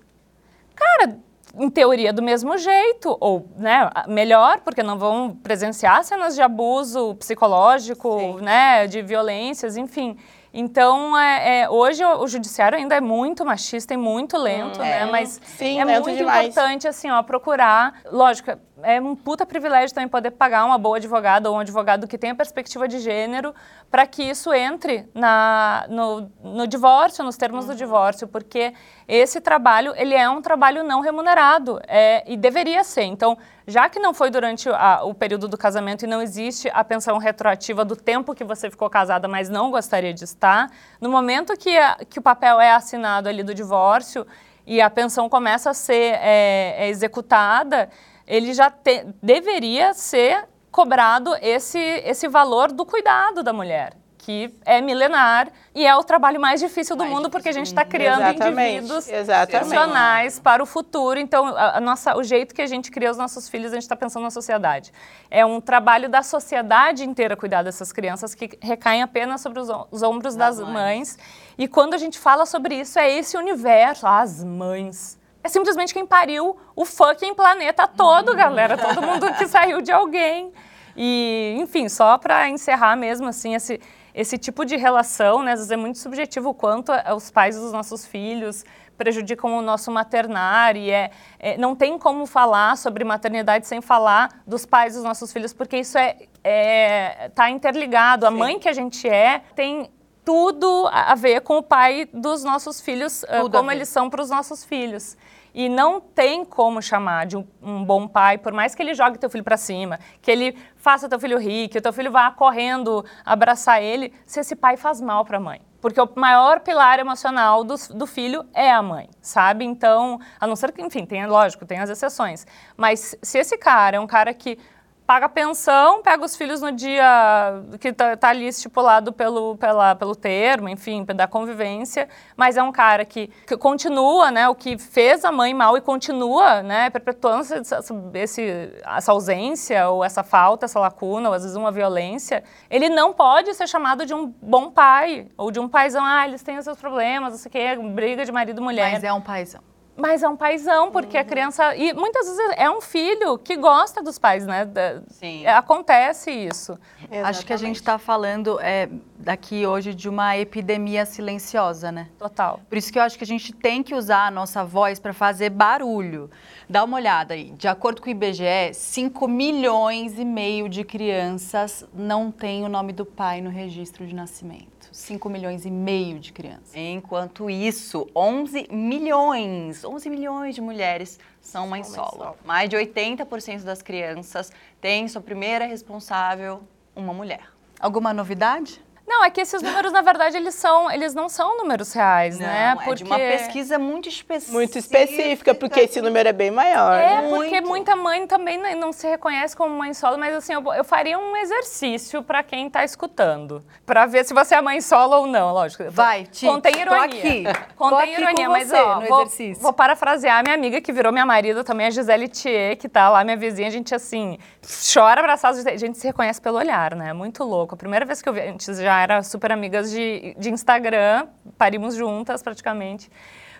Cara, em teoria do mesmo jeito, ou né, melhor, porque não vão presenciar cenas de abuso psicológico, Sim. né, de violências, enfim. Então, é, é, hoje o, o, judiciário ainda é muito machista e muito lento, hum, né? É. Mas Sim, é muito demais. importante, assim, ó, procurar. Lógico, é um puta privilégio também poder pagar uma boa advogada ou um advogado que tenha perspectiva de gênero para que isso entre na, no, no divórcio, nos termos uhum. do divórcio, porque esse trabalho, ele é um trabalho não remunerado é, e deveria ser. Então, já que não foi durante a, o período do casamento e não existe a pensão retroativa do tempo que você ficou casada, mas não gostaria de estar, no momento que, a, que o papel é assinado ali do divórcio e a pensão começa a ser é, é executada, ele já te, deveria ser cobrado esse, esse valor do cuidado da mulher que é milenar e é o trabalho mais difícil do Mais mundo porque a difícil gente está criando Exatamente, indivíduos funcionais para o futuro. Então, a, a nossa, o jeito que a gente cria os nossos filhos, a gente está pensando na sociedade. É um trabalho da sociedade inteira cuidar dessas crianças que recaem apenas sobre os, os ombros das, Das mães. mães. E quando a gente fala sobre isso, é esse universo, as mães. É simplesmente quem pariu o fucking planeta todo, galera. Todo mundo que saiu de alguém. E, enfim, só para encerrar mesmo, assim, esse, esse tipo de relação, né, às vezes é muito subjetivo o quanto a- os pais dos nossos filhos prejudicam o nosso maternar e é, é- não tem como falar sobre maternidade sem falar dos pais dos nossos filhos, porque isso é, é tá interligado. A mãe que a gente é tem tudo a ver com o pai dos nossos filhos, ah, Tudo como eles são para os nossos filhos. E não tem como chamar de um, um bom pai, por mais que ele jogue teu filho para cima, que ele faça teu filho rir, que teu filho vá correndo abraçar ele, se esse pai faz mal para a mãe. Porque o maior pilar emocional do, do filho é a mãe, sabe? Então, a não ser que, enfim, tem, lógico, tem as exceções. Mas se esse cara é um cara que paga pensão, pega os filhos no dia que tá, tá ali estipulado pelo, pela, pelo termo, enfim, da convivência, mas é um cara que, que continua, né, o que fez a mãe mal e continua, né, perpetuando essa, esse, essa ausência ou essa falta, essa lacuna, ou às vezes uma violência, ele não pode ser chamado de um bom pai ou de um paizão, ah, eles têm os seus problemas, não sei o quê, briga de marido e mulher. Mas é um paizão. Mas é um paizão, porque a criança. E muitas vezes é um filho que gosta dos pais, né? Da- Sim. é, Acontece isso. Acho que a gente está falando é, daqui hoje de uma epidemia silenciosa, né? Total. Por isso que eu acho que a gente tem que usar a nossa voz para fazer barulho. Dá uma olhada aí. De acordo com o IBGE, 5 milhões e meio de crianças não têm o nome do pai no registro de nascimento. 5 milhões e meio de crianças. Enquanto isso, 11 milhões, 11 milhões de mulheres são mãe mãe solo. solo. Mais de 80% das crianças têm sua primeira responsável uma mulher. Alguma novidade? Não, é que esses números, na verdade, eles são, eles não são números reais, né? Não, é de uma pesquisa muito específica. Muito específica, porque esse número é bem maior. É, né? porque Muito. muita mãe também não- se reconhece como mãe solo, mas assim, eu, eu faria um exercício para quem está escutando, para ver se você é mãe solo ou não, lógico. Vai, Tite, Contém tô ironia. aqui. Tô Contém aqui ironia, com mas você ó, no vou, exercício. vou parafrasear a minha amiga que virou minha marida também, a Gisele Thier, que tá lá, minha vizinha, a gente assim, chora abraçados, a gente se reconhece pelo olhar, né? Muito louco. A primeira vez que eu vi, a gente já era super amigas de, de Instagram, parimos juntas praticamente.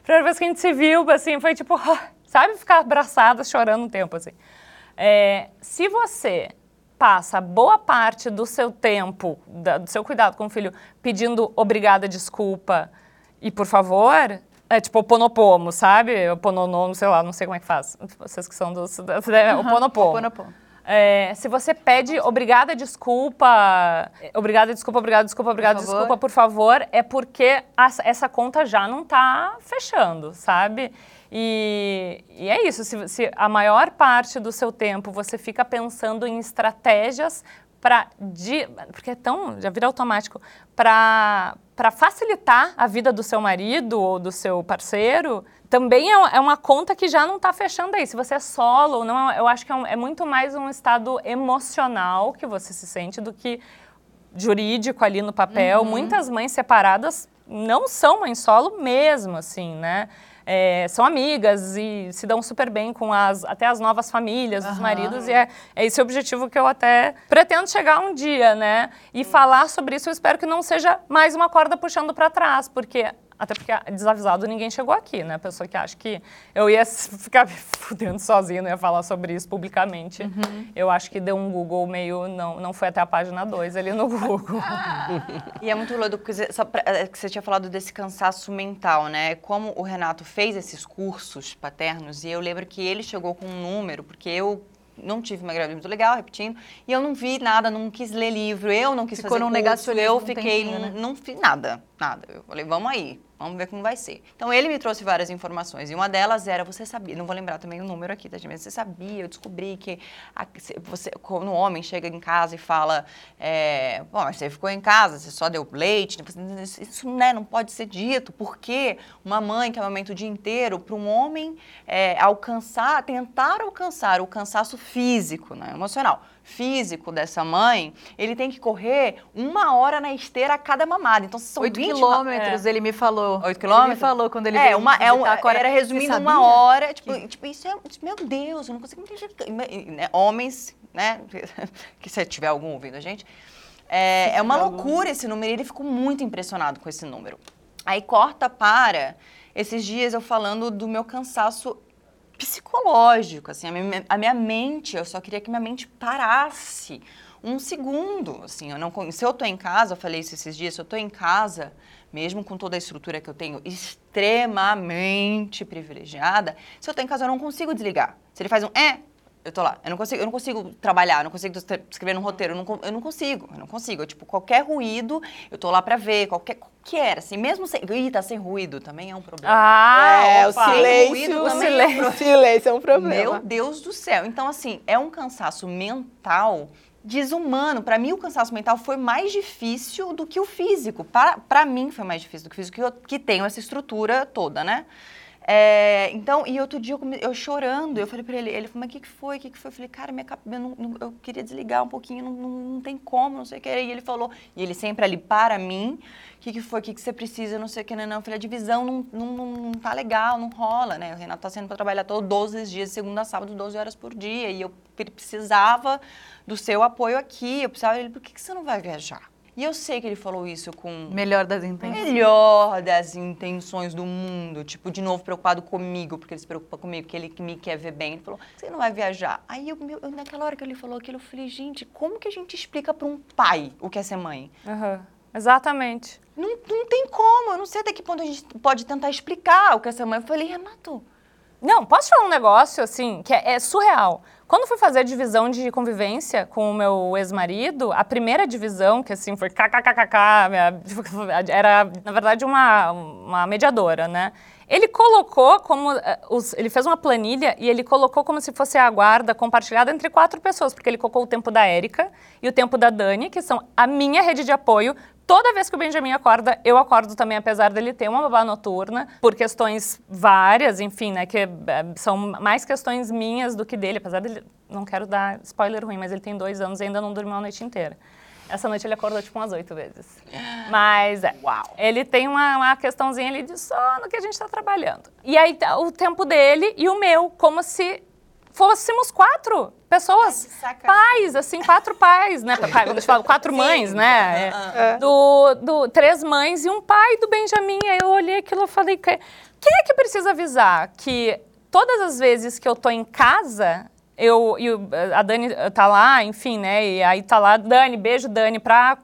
Primeira vez que a gente se viu, assim, foi tipo, [laughs] sabe, ficar abraçadas, chorando um tempo, assim. É, se você passa boa parte do seu tempo, da- do seu cuidado com o filho, pedindo obrigada, desculpa e por favor, é tipo o ponopomo, sabe? O pononomo, sei lá, não sei como é que faz. Vocês que são dos... [laughs] É, o ponopomo. É, se você pede obrigada, desculpa, obrigada, desculpa, obrigada, desculpa, obrigada, desculpa, por favor, é porque as- essa conta já não está fechando, sabe? E, e é isso, se, se a maior parte do seu tempo você fica pensando em estratégias para porque é tão já vira automático para para facilitar a vida do seu marido ou do seu parceiro também é, uma- é uma conta que já não está fechando aí se você é solo ou não eu acho que é, um- é muito mais um estado emocional que você se sente do que jurídico ali no papel. Muitas mães separadas não são mães solo mesmo, assim, né? É, são amigas e se dão super bem com as, até as novas famílias dos Aham. maridos. E é, é esse o objetivo que eu até pretendo chegar um dia, né? E falar sobre isso, eu espero que não seja mais uma corda puxando para trás, porque... Até porque desavisado ninguém chegou aqui, né? A pessoa que acha que eu ia [laughs] ficar me fudendo sozinha, não ia falar sobre isso publicamente. Eu acho que deu um Google meio... Não, não foi até a página 2 ali no Google. [laughs] E é muito louco, porque você, só pra- é, que você tinha falado desse cansaço mental, né? Como o Renato fez esses cursos paternos, e eu lembro que ele chegou com um número, porque eu não tive uma gravidez muito legal, repetindo, e eu não vi nada, não quis ler livro, eu não quis Ficou fazer num curso, eu um fiquei, num- né? não fiz nada, nada. Eu falei, vamos aí, vamos ver como vai ser. Então ele me trouxe várias informações, e uma delas era, você sabia, não vou lembrar também o número aqui, tá, gente? Mas você sabia, eu descobri que a- você, quando o homem chega em casa e fala, é, bom, mas você ficou em casa, você só deu leite, isso né, não pode ser dito, porque uma mãe que amamenta o dia inteiro, para um homem é, alcançar, tentar alcançar o cansaço físico, né, emocional, físico dessa mãe, ele tem que correr uma hora na esteira a cada mamada. Então, são 8 20 ma- quilômetros, ele me falou. 8 Ele quilômetros? me falou quando ele É, veio uma, é um, visitar a Cora. era resumindo uma hora. Tipo, tipo, isso é. Meu Deus, eu não consigo entender. Né, Homens, né? [laughs] Que se tiver algum ouvindo a gente. É, é uma loucura esse número. Ele ficou muito impressionado com esse número. Aí corta para esses dias eu falando do meu cansaço psicológico, assim, a minha, a minha mente, eu só queria que minha mente parasse um segundo, assim, eu não, se eu tô em casa, eu falei isso esses dias, se eu tô em casa, mesmo com toda a estrutura que eu tenho, extremamente privilegiada, se eu tô em casa eu não consigo desligar. Se ele faz um é, eu tô lá. Eu não consigo, eu não consigo trabalhar, eu não consigo escre- escrever num roteiro, eu não, eu não consigo, eu não consigo. Eu, tipo, qualquer ruído, eu tô lá pra ver, qualquer, qualquer, assim, mesmo sem, ih, tá sem ruído também é um problema. Ah, é, o opa. silêncio, ruído o silêncio, o silêncio é um problema. Meu Deus do céu. Então, assim, é um cansaço mental desumano. Para mim, o cansaço mental foi mais difícil do que o físico. Para mim, foi mais difícil do que o físico, que eu que tenho essa estrutura toda, né? É, então, e outro dia eu, eu chorando, eu falei pra ele, ele falou, mas o que, que foi? O que, que foi? Eu falei, cara, minha eu, não- eu queria desligar um pouquinho, não, não, tem como, não sei o que. E ele falou, e ele sempre ali para mim, o que, que foi? O que, que você precisa? Não sei o que, não, não. Eu falei, a divisão não, não, não, não tá legal, não rola, né? O Renato tá sendo para trabalhar todos 12 dias, segunda a sábado, 12 horas por dia. E eu pre- precisava do seu apoio aqui. Eu precisava, ele, por que, que você não vai viajar? E eu sei que ele falou isso com Melhor das intenções. melhor das intenções do mundo, tipo, de novo preocupado comigo, porque ele se preocupa comigo, que ele me quer ver bem. Ele falou, você não vai viajar. Aí, eu, eu- naquela hora que ele falou aquilo, eu falei, gente, como que a gente explica para um pai o que é ser mãe? Aham. Exatamente. Não, não tem como, eu não sei até que ponto a gente pode tentar explicar o que é ser mãe. Eu falei, Renato, Não, posso falar um negócio, assim, que é, é surreal. Quando fui fazer a divisão de convivência com o meu ex-marido, a primeira divisão, que assim, foi kkkk, minha- [laughs] era, na verdade, uma, uma mediadora, né? Ele colocou como, eh, ele fez uma planilha e ele colocou como se fosse a guarda compartilhada entre quatro pessoas, porque ele colocou o tempo da Érica e o tempo da Dani, que são a minha rede de apoio, Toda vez que o Benjamin acorda, eu acordo também, apesar dele ter uma babá noturna, por questões várias, enfim, né, que eh, são mais questões minhas do que dele, apesar dele, não quero dar spoiler ruim, mas ele tem dois anos e ainda não dormiu a noite inteira. Essa noite ele acordou tipo umas oito vezes. Mas é. Uau. Ele tem uma, uma questãozinha ali de sono que a gente está trabalhando. E aí tá o tempo dele e o meu, como se fôssemos quatro pessoas. Pais, assim, quatro pais, né? [laughs] Quando a gente fala quatro mães, né? É. Do, do, três mães e um pai do Benjamin. Aí eu olhei aquilo e falei, "Que- quem é que precisa avisar que todas as vezes que eu tô em casa, eu, e a Dani tá lá, enfim, né? E aí tá lá, Dani, beijo, Dani, pra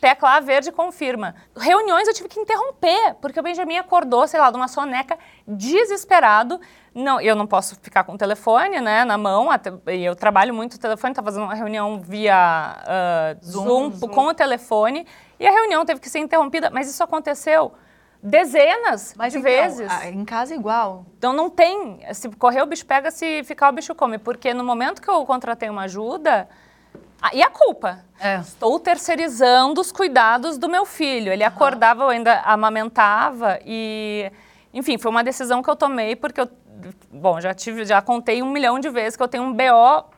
tecla A verde confirma. Reuniões eu tive que interromper, porque o Benjamin acordou, sei lá, de uma soneca desesperado. Não, eu não posso ficar com o telefone, né, na mão, até, eu trabalho muito o telefone, tá fazendo uma reunião via ah, Zoom, com o telefone, e a reunião teve que ser interrompida, mas isso aconteceu dezenas Mas de então, vezes. ah, em casa igual. Então não tem, se correr o bicho pega, se ficar o bicho come, porque no momento que eu contratei uma ajuda, ah, e a culpa? É. Estou terceirizando os cuidados do meu filho. Ele acordava, eu ainda amamentava e, enfim, foi uma decisão que eu tomei porque eu, bom, já tive, já contei um milhão de vezes que eu tenho um BO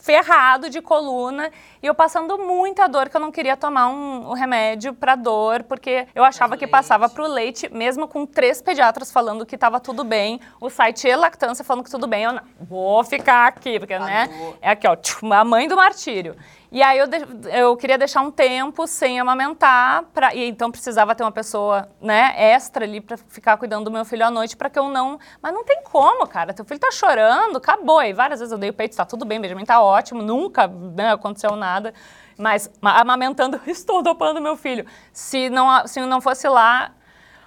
ferrado de coluna e eu passando muita dor que eu não queria tomar um, um remédio para dor porque eu achava que passava para o leite, mesmo com três pediatras falando que estava tudo bem, o site e lactância falando que tudo bem, eu não, vou ficar aqui porque né, dor. é aqui ó, a mãe do martírio. E aí eu, de- eu queria deixar um tempo sem amamentar, pra, e então precisava ter uma pessoa né, extra ali para ficar cuidando do meu filho à noite para que eu não. Mas não tem como, cara. Teu filho tá chorando, acabou. E várias vezes eu dei o peito, tá tudo bem, Benjamin tá ótimo, nunca né, aconteceu nada. Mas ma- amamentando, [laughs] estou dopando meu filho. Se não, se não fosse lá,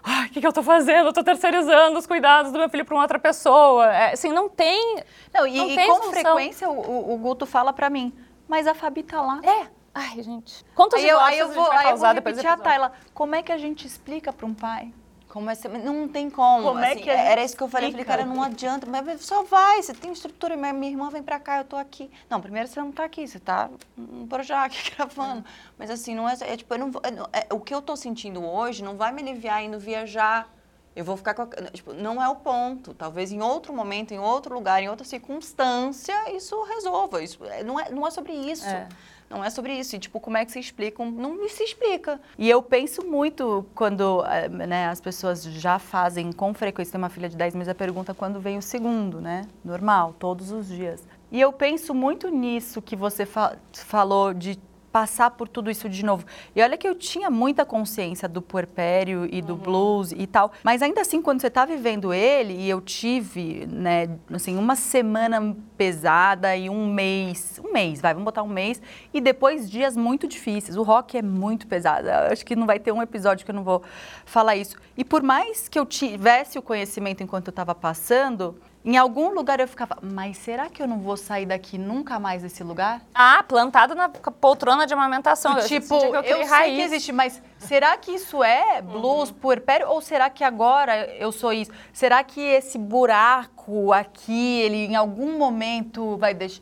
o que, que eu tô fazendo? Eu tô terceirizando os cuidados do meu filho para uma outra pessoa. É, assim, não tem. Não, e, Não e tem com frequência o, o- o Guto fala pra mim, mas a Fabi tá lá. É. Ai, gente. Quantos Aí eu, aí eu vou, aí eu vou repetir a? Tayla. Como é que a gente explica pra um pai? Como é Não tem como. Como é assim, que a gente era isso que eu falei. Eu falei, explica? cara, não adianta. Mas só vai, você tem estrutura. Minha, irmã vem pra cá, eu tô aqui. Não, primeiro você não tá aqui, você tá no Projac [laughs] gravando. Mas assim, não é. é tipo, não é- é- o que eu tô sentindo hoje não vai me aliviar indo viajar Eu vou ficar com a, tipo, não é o ponto. Talvez em outro momento, em outro lugar, em outra circunstância, isso resolva. Isso é- não é, não é sobre isso. É. Não é sobre isso. E, tipo, como é que se explica? Não se explica. E eu penso muito quando eh, né, as pessoas já fazem com frequência, tem uma filha de 10 meses, a pergunta quando vem o segundo, né? Normal, todos os dias. E eu penso muito nisso que você fa- falou de passar por tudo isso de novo. E olha que eu tinha muita consciência do puerpério e do blues e tal, mas ainda assim quando você tá vivendo ele e eu tive, né, assim, uma semana pesada e um mês, um mês, vai, vamos botar um mês e depois dias muito difíceis. O rock é muito pesado. Eu acho que não vai ter um episódio que eu não vou falar isso. E por mais que eu tivesse o conhecimento enquanto eu estava passando, em algum lugar eu ficava, mas será que eu não vou sair daqui nunca mais desse lugar? Ah, plantada na poltrona de amamentação. Eu tipo, eu, eu, sei raiz. que existe, mas será que isso é blues, puerpério? Ou será que agora eu sou isso? Será que esse buraco aqui, ele em algum momento vai deixar...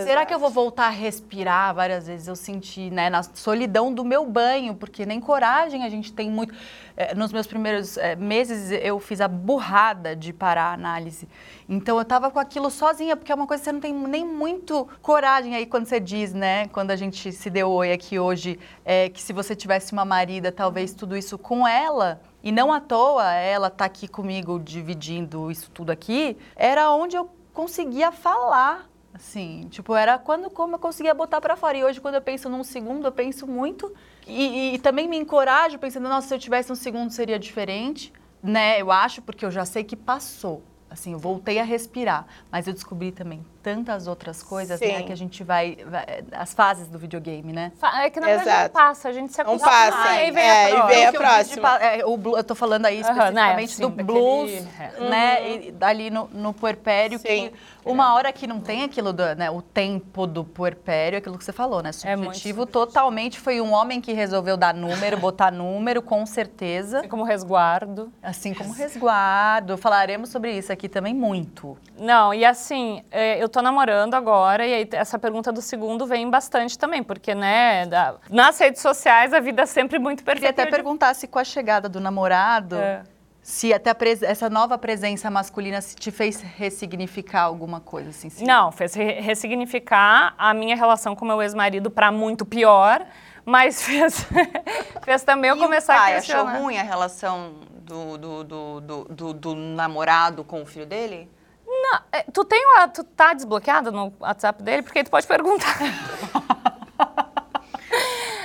Será que eu vou voltar a respirar? Várias vezes eu senti, né, na solidão do meu banho, porque nem coragem a gente tem muito. Eh, nos meus primeiros eh, meses eu fiz a burrada de parar a análise. Então eu tava com aquilo sozinha, porque é uma coisa que você não tem nem muito coragem aí quando você diz, né, quando a gente se deu oi aqui hoje, eh, que se você tivesse uma marida, talvez tudo isso com ela. E não à toa ela tá aqui comigo dividindo isso tudo aqui, era onde eu conseguia falar Assim, tipo, era quando como eu conseguia botar pra fora. E hoje, quando eu penso num segundo, eu penso muito. E, e- e também me encorajo pensando, nossa, se eu tivesse um segundo seria diferente, né? Eu acho, porque eu já sei que passou. Assim, eu voltei a respirar. Mas eu descobri também tantas outras coisas, né? Sim. Que a gente vai, vai- As fases do videogame, né? É que na verdade não Exato. passa, a gente se Não acostuma. passa, e aí vem é, a e próxima. eu de é, o tô falando aí né, especificamente sim, do daquele- blues, é. né? E ali no, no puerpério, Sim. que uma hora que não tem aquilo, do, né? O tempo do puerpério, aquilo que você falou, né? É Subjetivo totalmente foi um homem que resolveu dar número, botar número, com certeza. Assim como resguardo. Assim como resguardo. Falaremos sobre isso aqui também muito. Não, e assim, é, eu tô namorando agora, e aí essa pergunta do segundo vem bastante também, porque, né, da- nas redes sociais a vida é sempre muito Queria perfeita. até perguntar se com a chegada do namorado, É. se até essa nova presença masculina se te fez ressignificar alguma coisa, assim. se- Não, fez re- ressignificar a minha relação com meu ex-marido para muito pior, mas [laughs] fez, fez também eu e começar o a pai achou questionar. ruim a relação do, do, do, do, do- do namorado com o filho dele? Não, é, tu, tem, o- tu tá desbloqueada no WhatsApp dele? Porque tu pode perguntar. [laughs]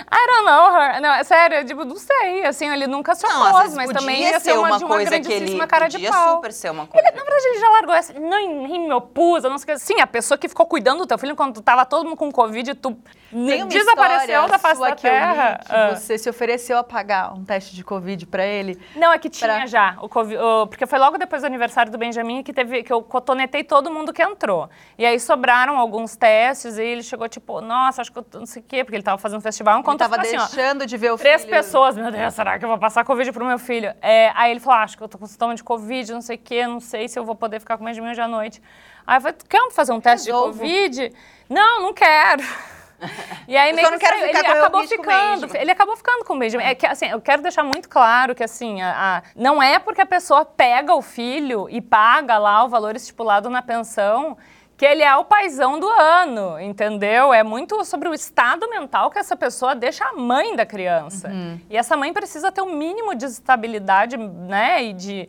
I don't know her. Não, é sério, digo, não sei. Assim, ele nunca se Não, opôs, mas podia também ia ser uma, uma de uma coisa que ele grandíssima cara de pau. super ser uma coisa. Ele, na verdade, ele já largou essa. Nem me opus, eu não sei o que. Sim, a pessoa que ficou cuidando do teu filho quando tu tava todo mundo com Covid e tu desapareceu da face da terra. que Ah. você se ofereceu a pagar um teste de Covid pra ele. Não, é que tinha Pra- já, o Covid, o- porque foi logo depois do aniversário do Benjamin que teve que eu cotonetei todo mundo que entrou. E aí sobraram alguns testes e ele chegou tipo, nossa, acho que eu não sei o quê, porque ele tava fazendo um festival, eu tava ficava assim, ó, deixando de ver o Três filho. pessoas, meu Deus, será que eu vou passar Covid pro meu filho? É, aí ele falou, ah, acho que eu tô com sintoma de Covid, não sei o quê, não sei se eu vou poder ficar com o Benjamin hoje à noite. Aí eu falei, quer fazer um teste Resolvo. de Covid? Não, não quero. [laughs] E aí meio que saiu. ele acabou ficando, ele acabou ficando com o Benjamin. É que, assim, eu quero deixar muito claro que assim, a- a- não é porque a pessoa pega o filho e paga lá o valor estipulado na pensão que ele é o paizão do ano, entendeu? É muito sobre o estado mental que essa pessoa deixa a mãe da criança. E essa mãe precisa ter um mínimo de estabilidade, né, e de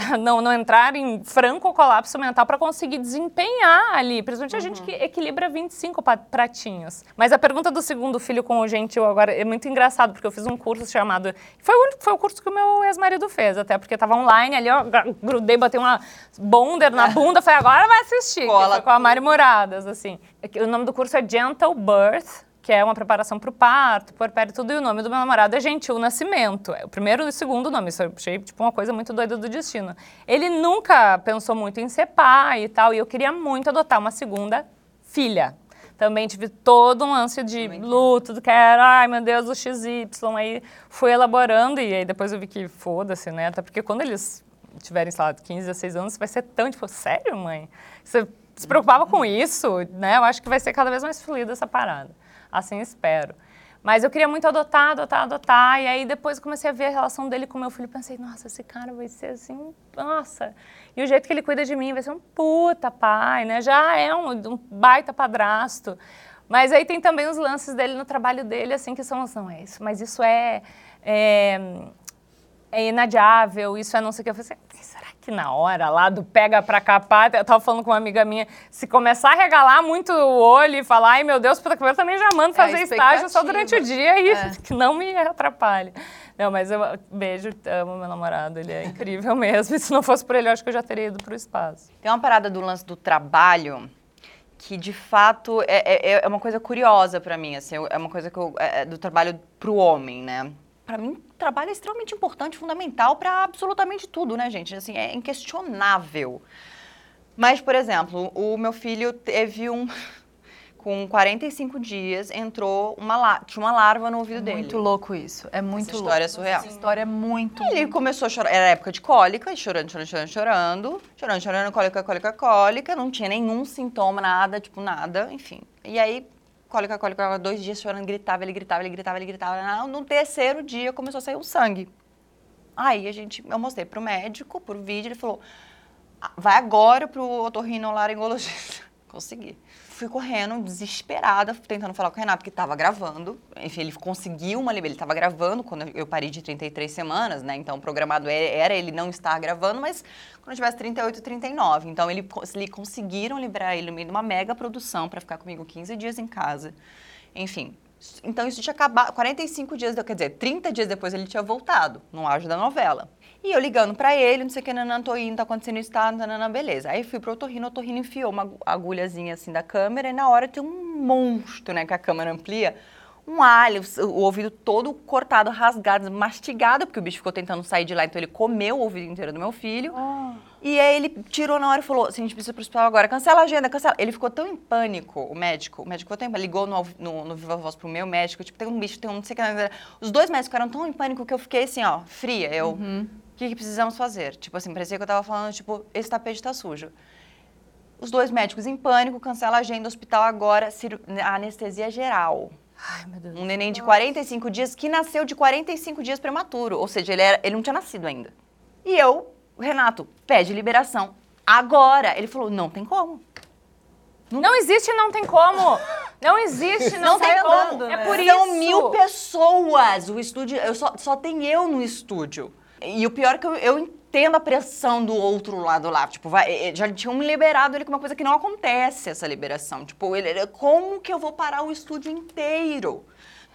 [laughs] não, não entrar em franco colapso mental para conseguir desempenhar ali, principalmente a gente que equilibra 25 pa- pratinhos. Mas a pergunta do segundo filho com o gentil agora é muito engraçado, porque eu fiz um curso chamado. Foi o, único- foi o curso que o meu ex-marido fez, até porque estava online ali, ó, grudei, botei uma bonder na bunda, falei, agora vai assistir. Cola com a Mari Muradas, assim. É O nome do curso é Gentle Birth que é uma preparação para o parto, puerpério e tudo, e o nome do meu namorado é Gentil Nascimento. É o primeiro e o segundo nome, isso eu achei tipo uma coisa muito doida do destino. Ele nunca pensou muito em ser pai e tal, e eu queria muito adotar uma segunda filha. Também tive todo um lance de luto, do que era, ai meu Deus, o XY, aí fui elaborando, e aí depois eu vi que foda-se, né, até porque quando eles tiverem, sei lá, 15, 16 anos, vai ser tão, tipo, sério, mãe? Você se preocupava com isso, né? Eu acho que vai ser cada vez mais fluida essa parada. Assim espero. Mas eu queria muito adotar, adotar, adotar. E aí depois comecei a ver a relação dele com meu filho. Pensei, nossa, esse cara vai ser assim, nossa. E o jeito que ele cuida de mim vai ser um puta pai, né? Já é um, um baita padrasto. Mas aí tem também os lances dele no trabalho dele, assim, que são, não é isso, mas isso é, é, é inadiável, isso é não sei o que. Eu falei assim, será que na hora lá do pega pra capar, eu tava falando com uma amiga minha, se começar a regalar muito o olho e falar, ai meu Deus, puta que eu também já mando fazer É, estágio só durante o dia e É. [laughs] que não me atrapalhe. Não, mas eu beijo, amo meu namorado, ele é incrível [laughs] mesmo. E se não fosse por ele, eu acho que eu já teria ido pro espaço. Tem uma parada do lance do trabalho que, de fato, é, é, é uma coisa curiosa pra mim, assim, é uma coisa que eu, é, é do trabalho pro homem, né? Pra mim, trabalho é extremamente importante, fundamental pra absolutamente tudo, né, gente? Assim, é inquestionável. Mas, por exemplo, o meu filho teve um... [laughs] Com 45 dias, entrou uma, la- tinha uma larva no ouvido dele. Muito louco isso. É muito Essa louco. história é surreal. Essa história é muito. Ele começou a chorar, era época de cólica, chorando, chorando, chorando, chorando, chorando, chorando, cólica, cólica, cólica, não tinha nenhum sintoma, nada, tipo, nada, enfim. E aí, cólica, cólica, dois dias chorando, gritava, ele gritava, ele gritava, ele gritava. No terceiro dia começou a sair o sangue. Aí a gente, eu mostrei pro médico, por vídeo, ele falou, "Ah, vai agora pro otorrinolaringologista. [laughs] Consegui. Fui correndo, desesperada, tentando falar com o Renato, que estava gravando. Enfim, ele conseguiu uma. Ele estava gravando quando eu parei de 33 semanas, né? Então, o programado era era ele não estar gravando, mas quando eu tivesse 38, 39. Então, ele, ele conseguiram liberar ele no meio de uma mega produção para ficar comigo 15 dias em casa. Enfim. Então, isso tinha acabado. 45 dias, quer dizer, 30 dias depois ele tinha voltado, no auge da novela. E eu ligando pra ele, não sei o que, nanã, tô indo, tá acontecendo isso, tá, nanã, beleza. Aí fui pro otorrino, o otorrino enfiou uma agu- agulhazinha assim da câmera e na hora tem um monstro, né, que a câmera amplia, um alho, o, ouvido todo cortado, rasgado, mastigado, porque o bicho ficou tentando sair de lá, então ele comeu o ouvido inteiro do meu filho. E aí ele tirou na hora e falou, assim, a gente precisa pro hospital agora, cancela a agenda, cancela. Ele ficou tão em pânico, o médico, o médico ficou tão em pânico, ligou no, no, no Viva Voz pro meu médico, tipo, tem um bicho, tem um não sei o que. Os dois médicos ficaram tão em pânico que eu fiquei assim, ó, fria, eu... O que, que precisamos fazer? Tipo assim, parecia que eu tava falando, tipo, esse tapete tá sujo. Os dois médicos em pânico, cancela a agenda, hospital agora, ciru- anestesia geral. Ai, meu Deus. Um neném de 45 dias que nasceu de 45 dias prematuro. Ou seja, ele, era, ele não tinha nascido ainda. E eu, Renato, pede liberação agora. Ele falou, não tem como. Não existe, não tem como. Não existe, não, Não tem como. como. É né? por São isso. mil pessoas. O estúdio, eu só, só tem eu no estúdio. E o pior é que eu, eu entendo a pressão do outro lado lá. Tipo, vai, eh, já tinham me liberado ele com uma coisa que não acontece, essa liberação. Tipo, ele, como que eu vou parar o estúdio inteiro?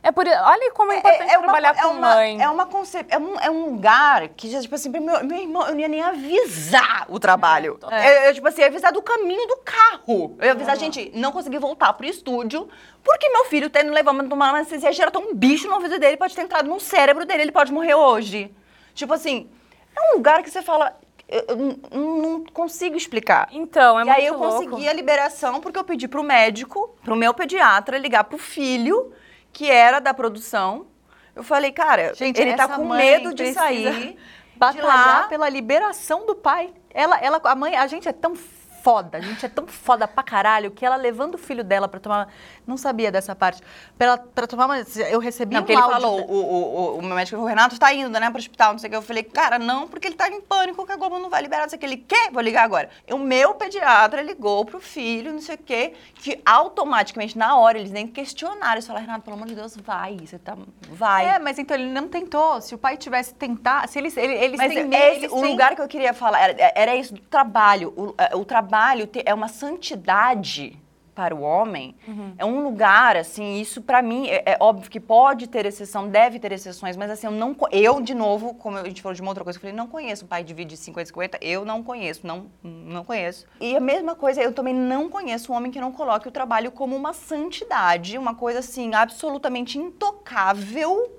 É por Olha como é importante trabalhar é com uma, mãe. É, uma é, um, é um lugar que, já, tipo assim, meu, meu irmão, eu não ia nem avisar o trabalho. É. Eu, tipo assim, ia avisar do caminho do carro. Eu ia avisar, gente, não consegui voltar pro estúdio, porque meu filho tendo levando uma anestesia geral, um bicho no ouvido dele, pode ter entrado no cérebro dele, ele pode morrer hoje. Tipo assim, é um lugar que você fala, eu, eu não- não consigo explicar. Então, é e muito aí eu louco. consegui a liberação porque eu pedi pro médico, pro meu pediatra, ligar pro filho, que era da produção. Eu falei, cara, Gente, ele tá com medo de sair [laughs] de batalhar lá. pela liberação do pai. Ela, ela, a mãe, a gente é tão foda, a gente é tão foda pra caralho que ela levando o filho dela pra tomar, não sabia dessa parte, pra tomar uma, eu recebi Não, um ele falou, o, o, o, o meu médico falou, o Renato tá indo, né, pro hospital, não sei o que. Eu falei, cara, não, porque ele tá em pânico que a Globo não vai liberar, não sei o que. Ele quer, vou ligar agora. E o meu pediatra ligou pro filho, não sei o que, que automaticamente, na hora, eles nem questionaram. Eles falaram, Renato, pelo amor de Deus, vai, você tá, vai. É, mas então ele não tentou. Se o pai tivesse tentado, se eles, ele- eles Mas têm esse- medo, eles o têm- lugar que eu queria falar era, era isso do trabalho. O, é, o trabalho é uma santidade para o homem. É um lugar, assim, isso pra mim, é, é óbvio que pode ter exceção, deve ter exceções, mas assim, eu não, eu, de novo, como a gente falou de uma outra coisa, eu falei, não conheço um pai de vídeo de 50 50, eu não conheço, não, não conheço. E a mesma coisa, eu também não conheço um homem que não coloque o trabalho como uma santidade, uma coisa, assim, absolutamente intocável.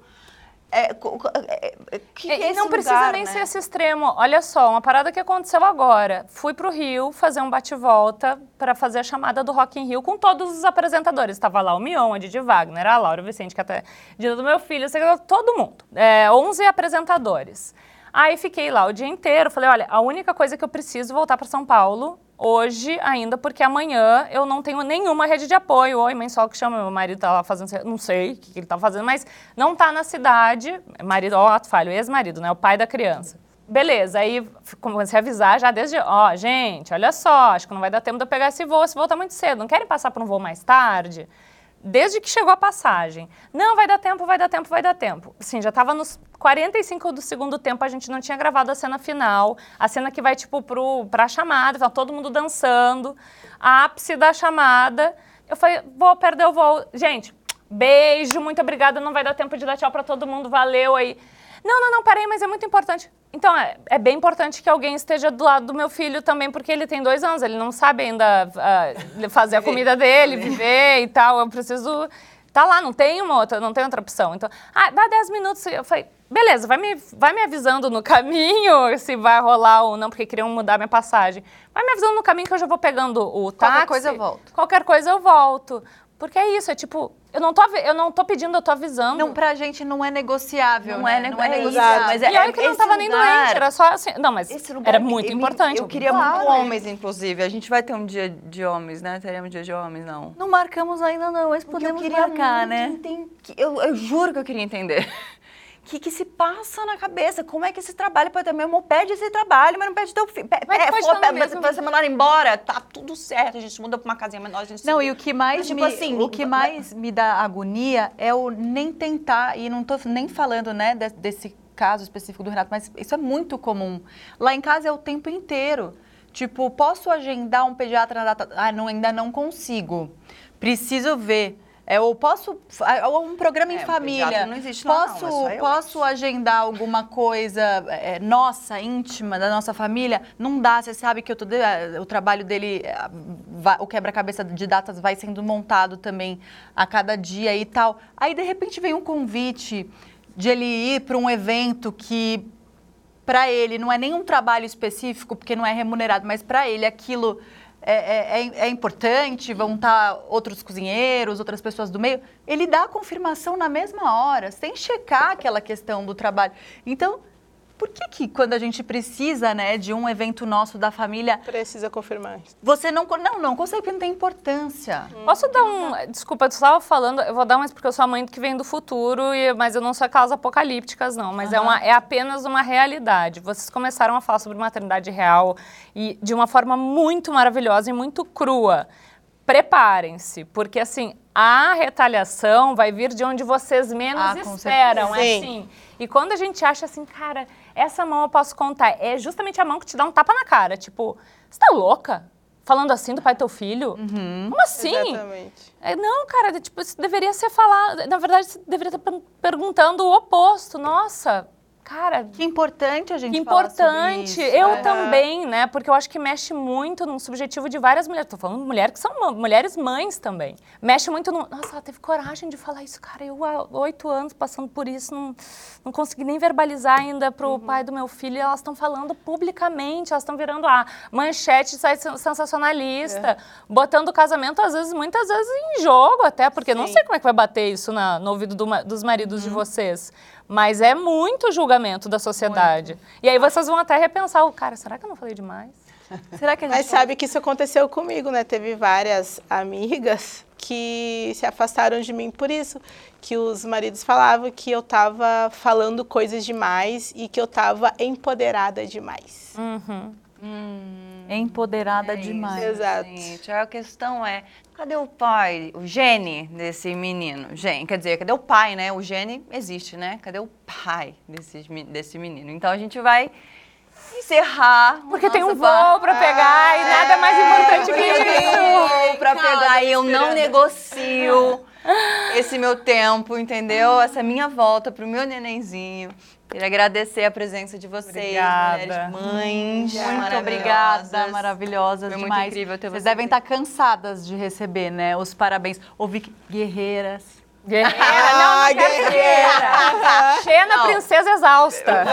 É, é, é, que É, é e não esse precisa lugar, nem né? ser esse extremo. Olha só, uma parada que aconteceu agora. Fui pro Rio fazer um bate-volta para fazer a chamada do Rock in Rio com todos os apresentadores. Estava lá o Mion, a Didi Wagner, a Laura Vicente, que até dia do meu filho, todo mundo. É, 11 apresentadores. Aí fiquei lá o dia inteiro. Falei, olha, a única coisa que eu preciso voltar para São Paulo hoje ainda, porque amanhã eu não tenho nenhuma rede de apoio. Oi, mãe, só que chama, meu marido tá lá fazendo, não sei o que, que ele tá fazendo, mas não tá na cidade, marido, ó, falho, ex-marido, né, o pai da criança. Beleza, aí comecei a avisar já desde, ó, gente, olha só, acho que não vai dar tempo de eu pegar esse voo, esse voo tá muito cedo, não querem passar por um voo mais tarde? Desde que chegou a passagem. Não, vai dar tempo, vai dar tempo, vai dar tempo. Sim, já estava nos 45 do segundo tempo, a gente não tinha gravado a cena final. A cena que vai, tipo, pro, pra chamada, tá todo mundo dançando. Ápice da chamada. Eu falei, vou perder o voo. Gente, beijo, muito obrigada, não vai dar tempo de dar tchau pra todo mundo, valeu aí. Não, não, não, peraí, mas é muito importante. Então, é, é bem importante que alguém esteja do lado do meu filho também, porque ele tem dois anos, ele não sabe ainda ah, fazer a comida dele, viver e tal. Eu preciso. Tá lá, não tem uma outra, não tem outra opção. Então, ah, dá 10 minutos. Eu falei, beleza, vai me, vai me avisando no caminho [laughs] se vai rolar ou não, porque queriam mudar minha passagem. Vai me avisando no caminho que eu já vou pegando o táxi. Qualquer coisa eu volto. Qualquer coisa eu volto. Porque é isso, é tipo, eu não tô, eu não tô pedindo, eu tô avisando. Não, pra gente não é negociável. Não né? é, nego- não é é negociável. mas e é- olha que eu não tava nem lugar- doente, era só assim. Não, mas Esse lugar era muito me- importante. Eu queria Claro. muito homens, inclusive. A gente vai ter um dia de homens, né? Teremos um dia de homens, não. Não marcamos ainda não, mas eu podemos marcar, né? enten- Eu, eu juro que eu queria entender. O que, que se passa na cabeça? Como é que esse trabalho pode ter mesmo? Pede esse trabalho, mas não pede teu filho. Pe- Mas pe- pode for- pe- mesmo- Você mandar embora, tá tudo certo. A gente muda pra uma casinha menor, a gente Não, se- e o que mais, Mas, tipo me, assim, o que mais me dá agonia é o nem tentar, e não tô nem falando, né, de- desse caso específico do Renato, mas isso é muito comum. Lá em casa é o tempo inteiro. Tipo, posso agendar um pediatra na data... Ah, não, ainda não consigo. Preciso ver. É, ou posso... ah, Ou um programa em É, família. não existe não, é posso, só eu, posso agendar alguma coisa é, nossa, íntima, da nossa família? Não dá, você sabe que eu tô de- o trabalho dele, o quebra-cabeça de datas vai sendo montado também a cada dia e tal. Aí, de repente, vem um convite de ele ir para um evento que, para ele, não é nem um trabalho específico, porque não é remunerado, mas para ele aquilo é, é- é- é importante, vão estar outros cozinheiros, outras pessoas do meio. Ele dá a confirmação na mesma hora, sem checar aquela questão do trabalho. Então, por que que quando a gente precisa, né, de um evento nosso da família, Precisa confirmar. você não, não, não consegue porque não tem importância? Posso dar um. Desculpa, tu estava falando, eu vou dar mais porque eu sou a mãe que vem do futuro, e- mas eu não sou aquelas apocalípticas, não. Mas é, uma, é apenas uma realidade. Vocês começaram a falar sobre maternidade real e de uma forma muito maravilhosa e muito crua. Preparem-se, porque assim, a retaliação vai vir de onde vocês menos Ah, esperam. É assim. E quando a gente acha assim, cara, essa mão eu posso contar, é justamente a mão que te dá um tapa na cara. Tipo, você tá louca? Falando assim do pai do teu filho? Como assim? Exatamente. É, não, cara, tipo, isso deveria ser falado. Na verdade, você deveria estar per- perguntando o oposto. Nossa, cara, Que importante a gente que importante. isso. Eu É. também, né? Porque eu acho que mexe muito no subjetivo de várias mulheres. Tô falando de mulheres que são mulheres mães também. Mexe muito no. Nossa, ela teve coragem de falar isso, cara. Eu, há oito anos passando por isso, não, não consegui nem verbalizar ainda pro Uhum. pai do meu filho. E elas estão falando publicamente, elas estão virando a manchete sensacionalista, É. botando o casamento, às vezes, muitas vezes, em jogo até, porque não Sim. sei como é que vai bater isso na- no ouvido do dos maridos Uhum. de vocês. Mas é muito julgamento da sociedade. E aí vocês vão até repensar, o cara, será que eu não falei demais? [laughs] Será que a gente Mas sabe que isso aconteceu comigo, né? Teve várias amigas que se afastaram de mim por isso, que os maridos falavam que eu tava falando coisas demais e que eu tava empoderada demais. Uhum. é empoderada É isso, demais? Exato. Gente, a questão é, cadê o pai, o gene desse menino? Gene, quer dizer, cadê o pai, né? O gene existe, né? Cadê o pai desse, desse menino? Então a gente vai encerrar. Porque tem um voo papo. pra pegar e nada mais importante que isso. um voo pra pegar e eu não negocio esse meu tempo, entendeu? Essa minha volta pro meu nenenzinho. Queria agradecer a presença de vocês, Obrigada. mulheres mães. Muito maravilhosas. obrigada, maravilhosas Foi muito demais. incrível ter Vocês vocês devem estar cansadas de receber, né? Os parabéns. Ouvi que guerreiras. Guerreira, não, não Ah, quero guerreira. Xena, Não. princesa exausta.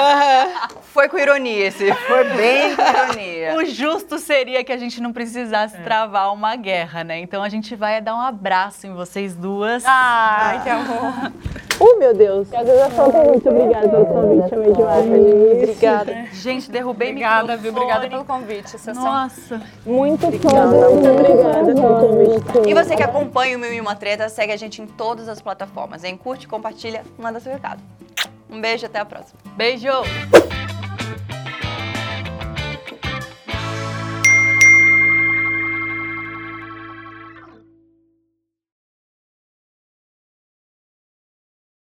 Foi com ironia esse, foi bem com [laughs] ironia. O justo seria que a gente não precisasse travar uma guerra, né? Então a gente vai dar um abraço em vocês duas. Ai, que [laughs] amor. Uh, meu Deus. E às vezes eu falo muito obrigada pelo convite, amei demais. Obrigada. Gente, derrubei Obrigada, viu? Obrigada pelo convite. Vocês são Nossa. Muito foda. Muito obrigada pelo convite. E você que acompanha o Mil e Uma Treta, segue a gente em todas as plataformas. Em curte, compartilha, manda seu recado. Um beijo, até a próxima. Beijo!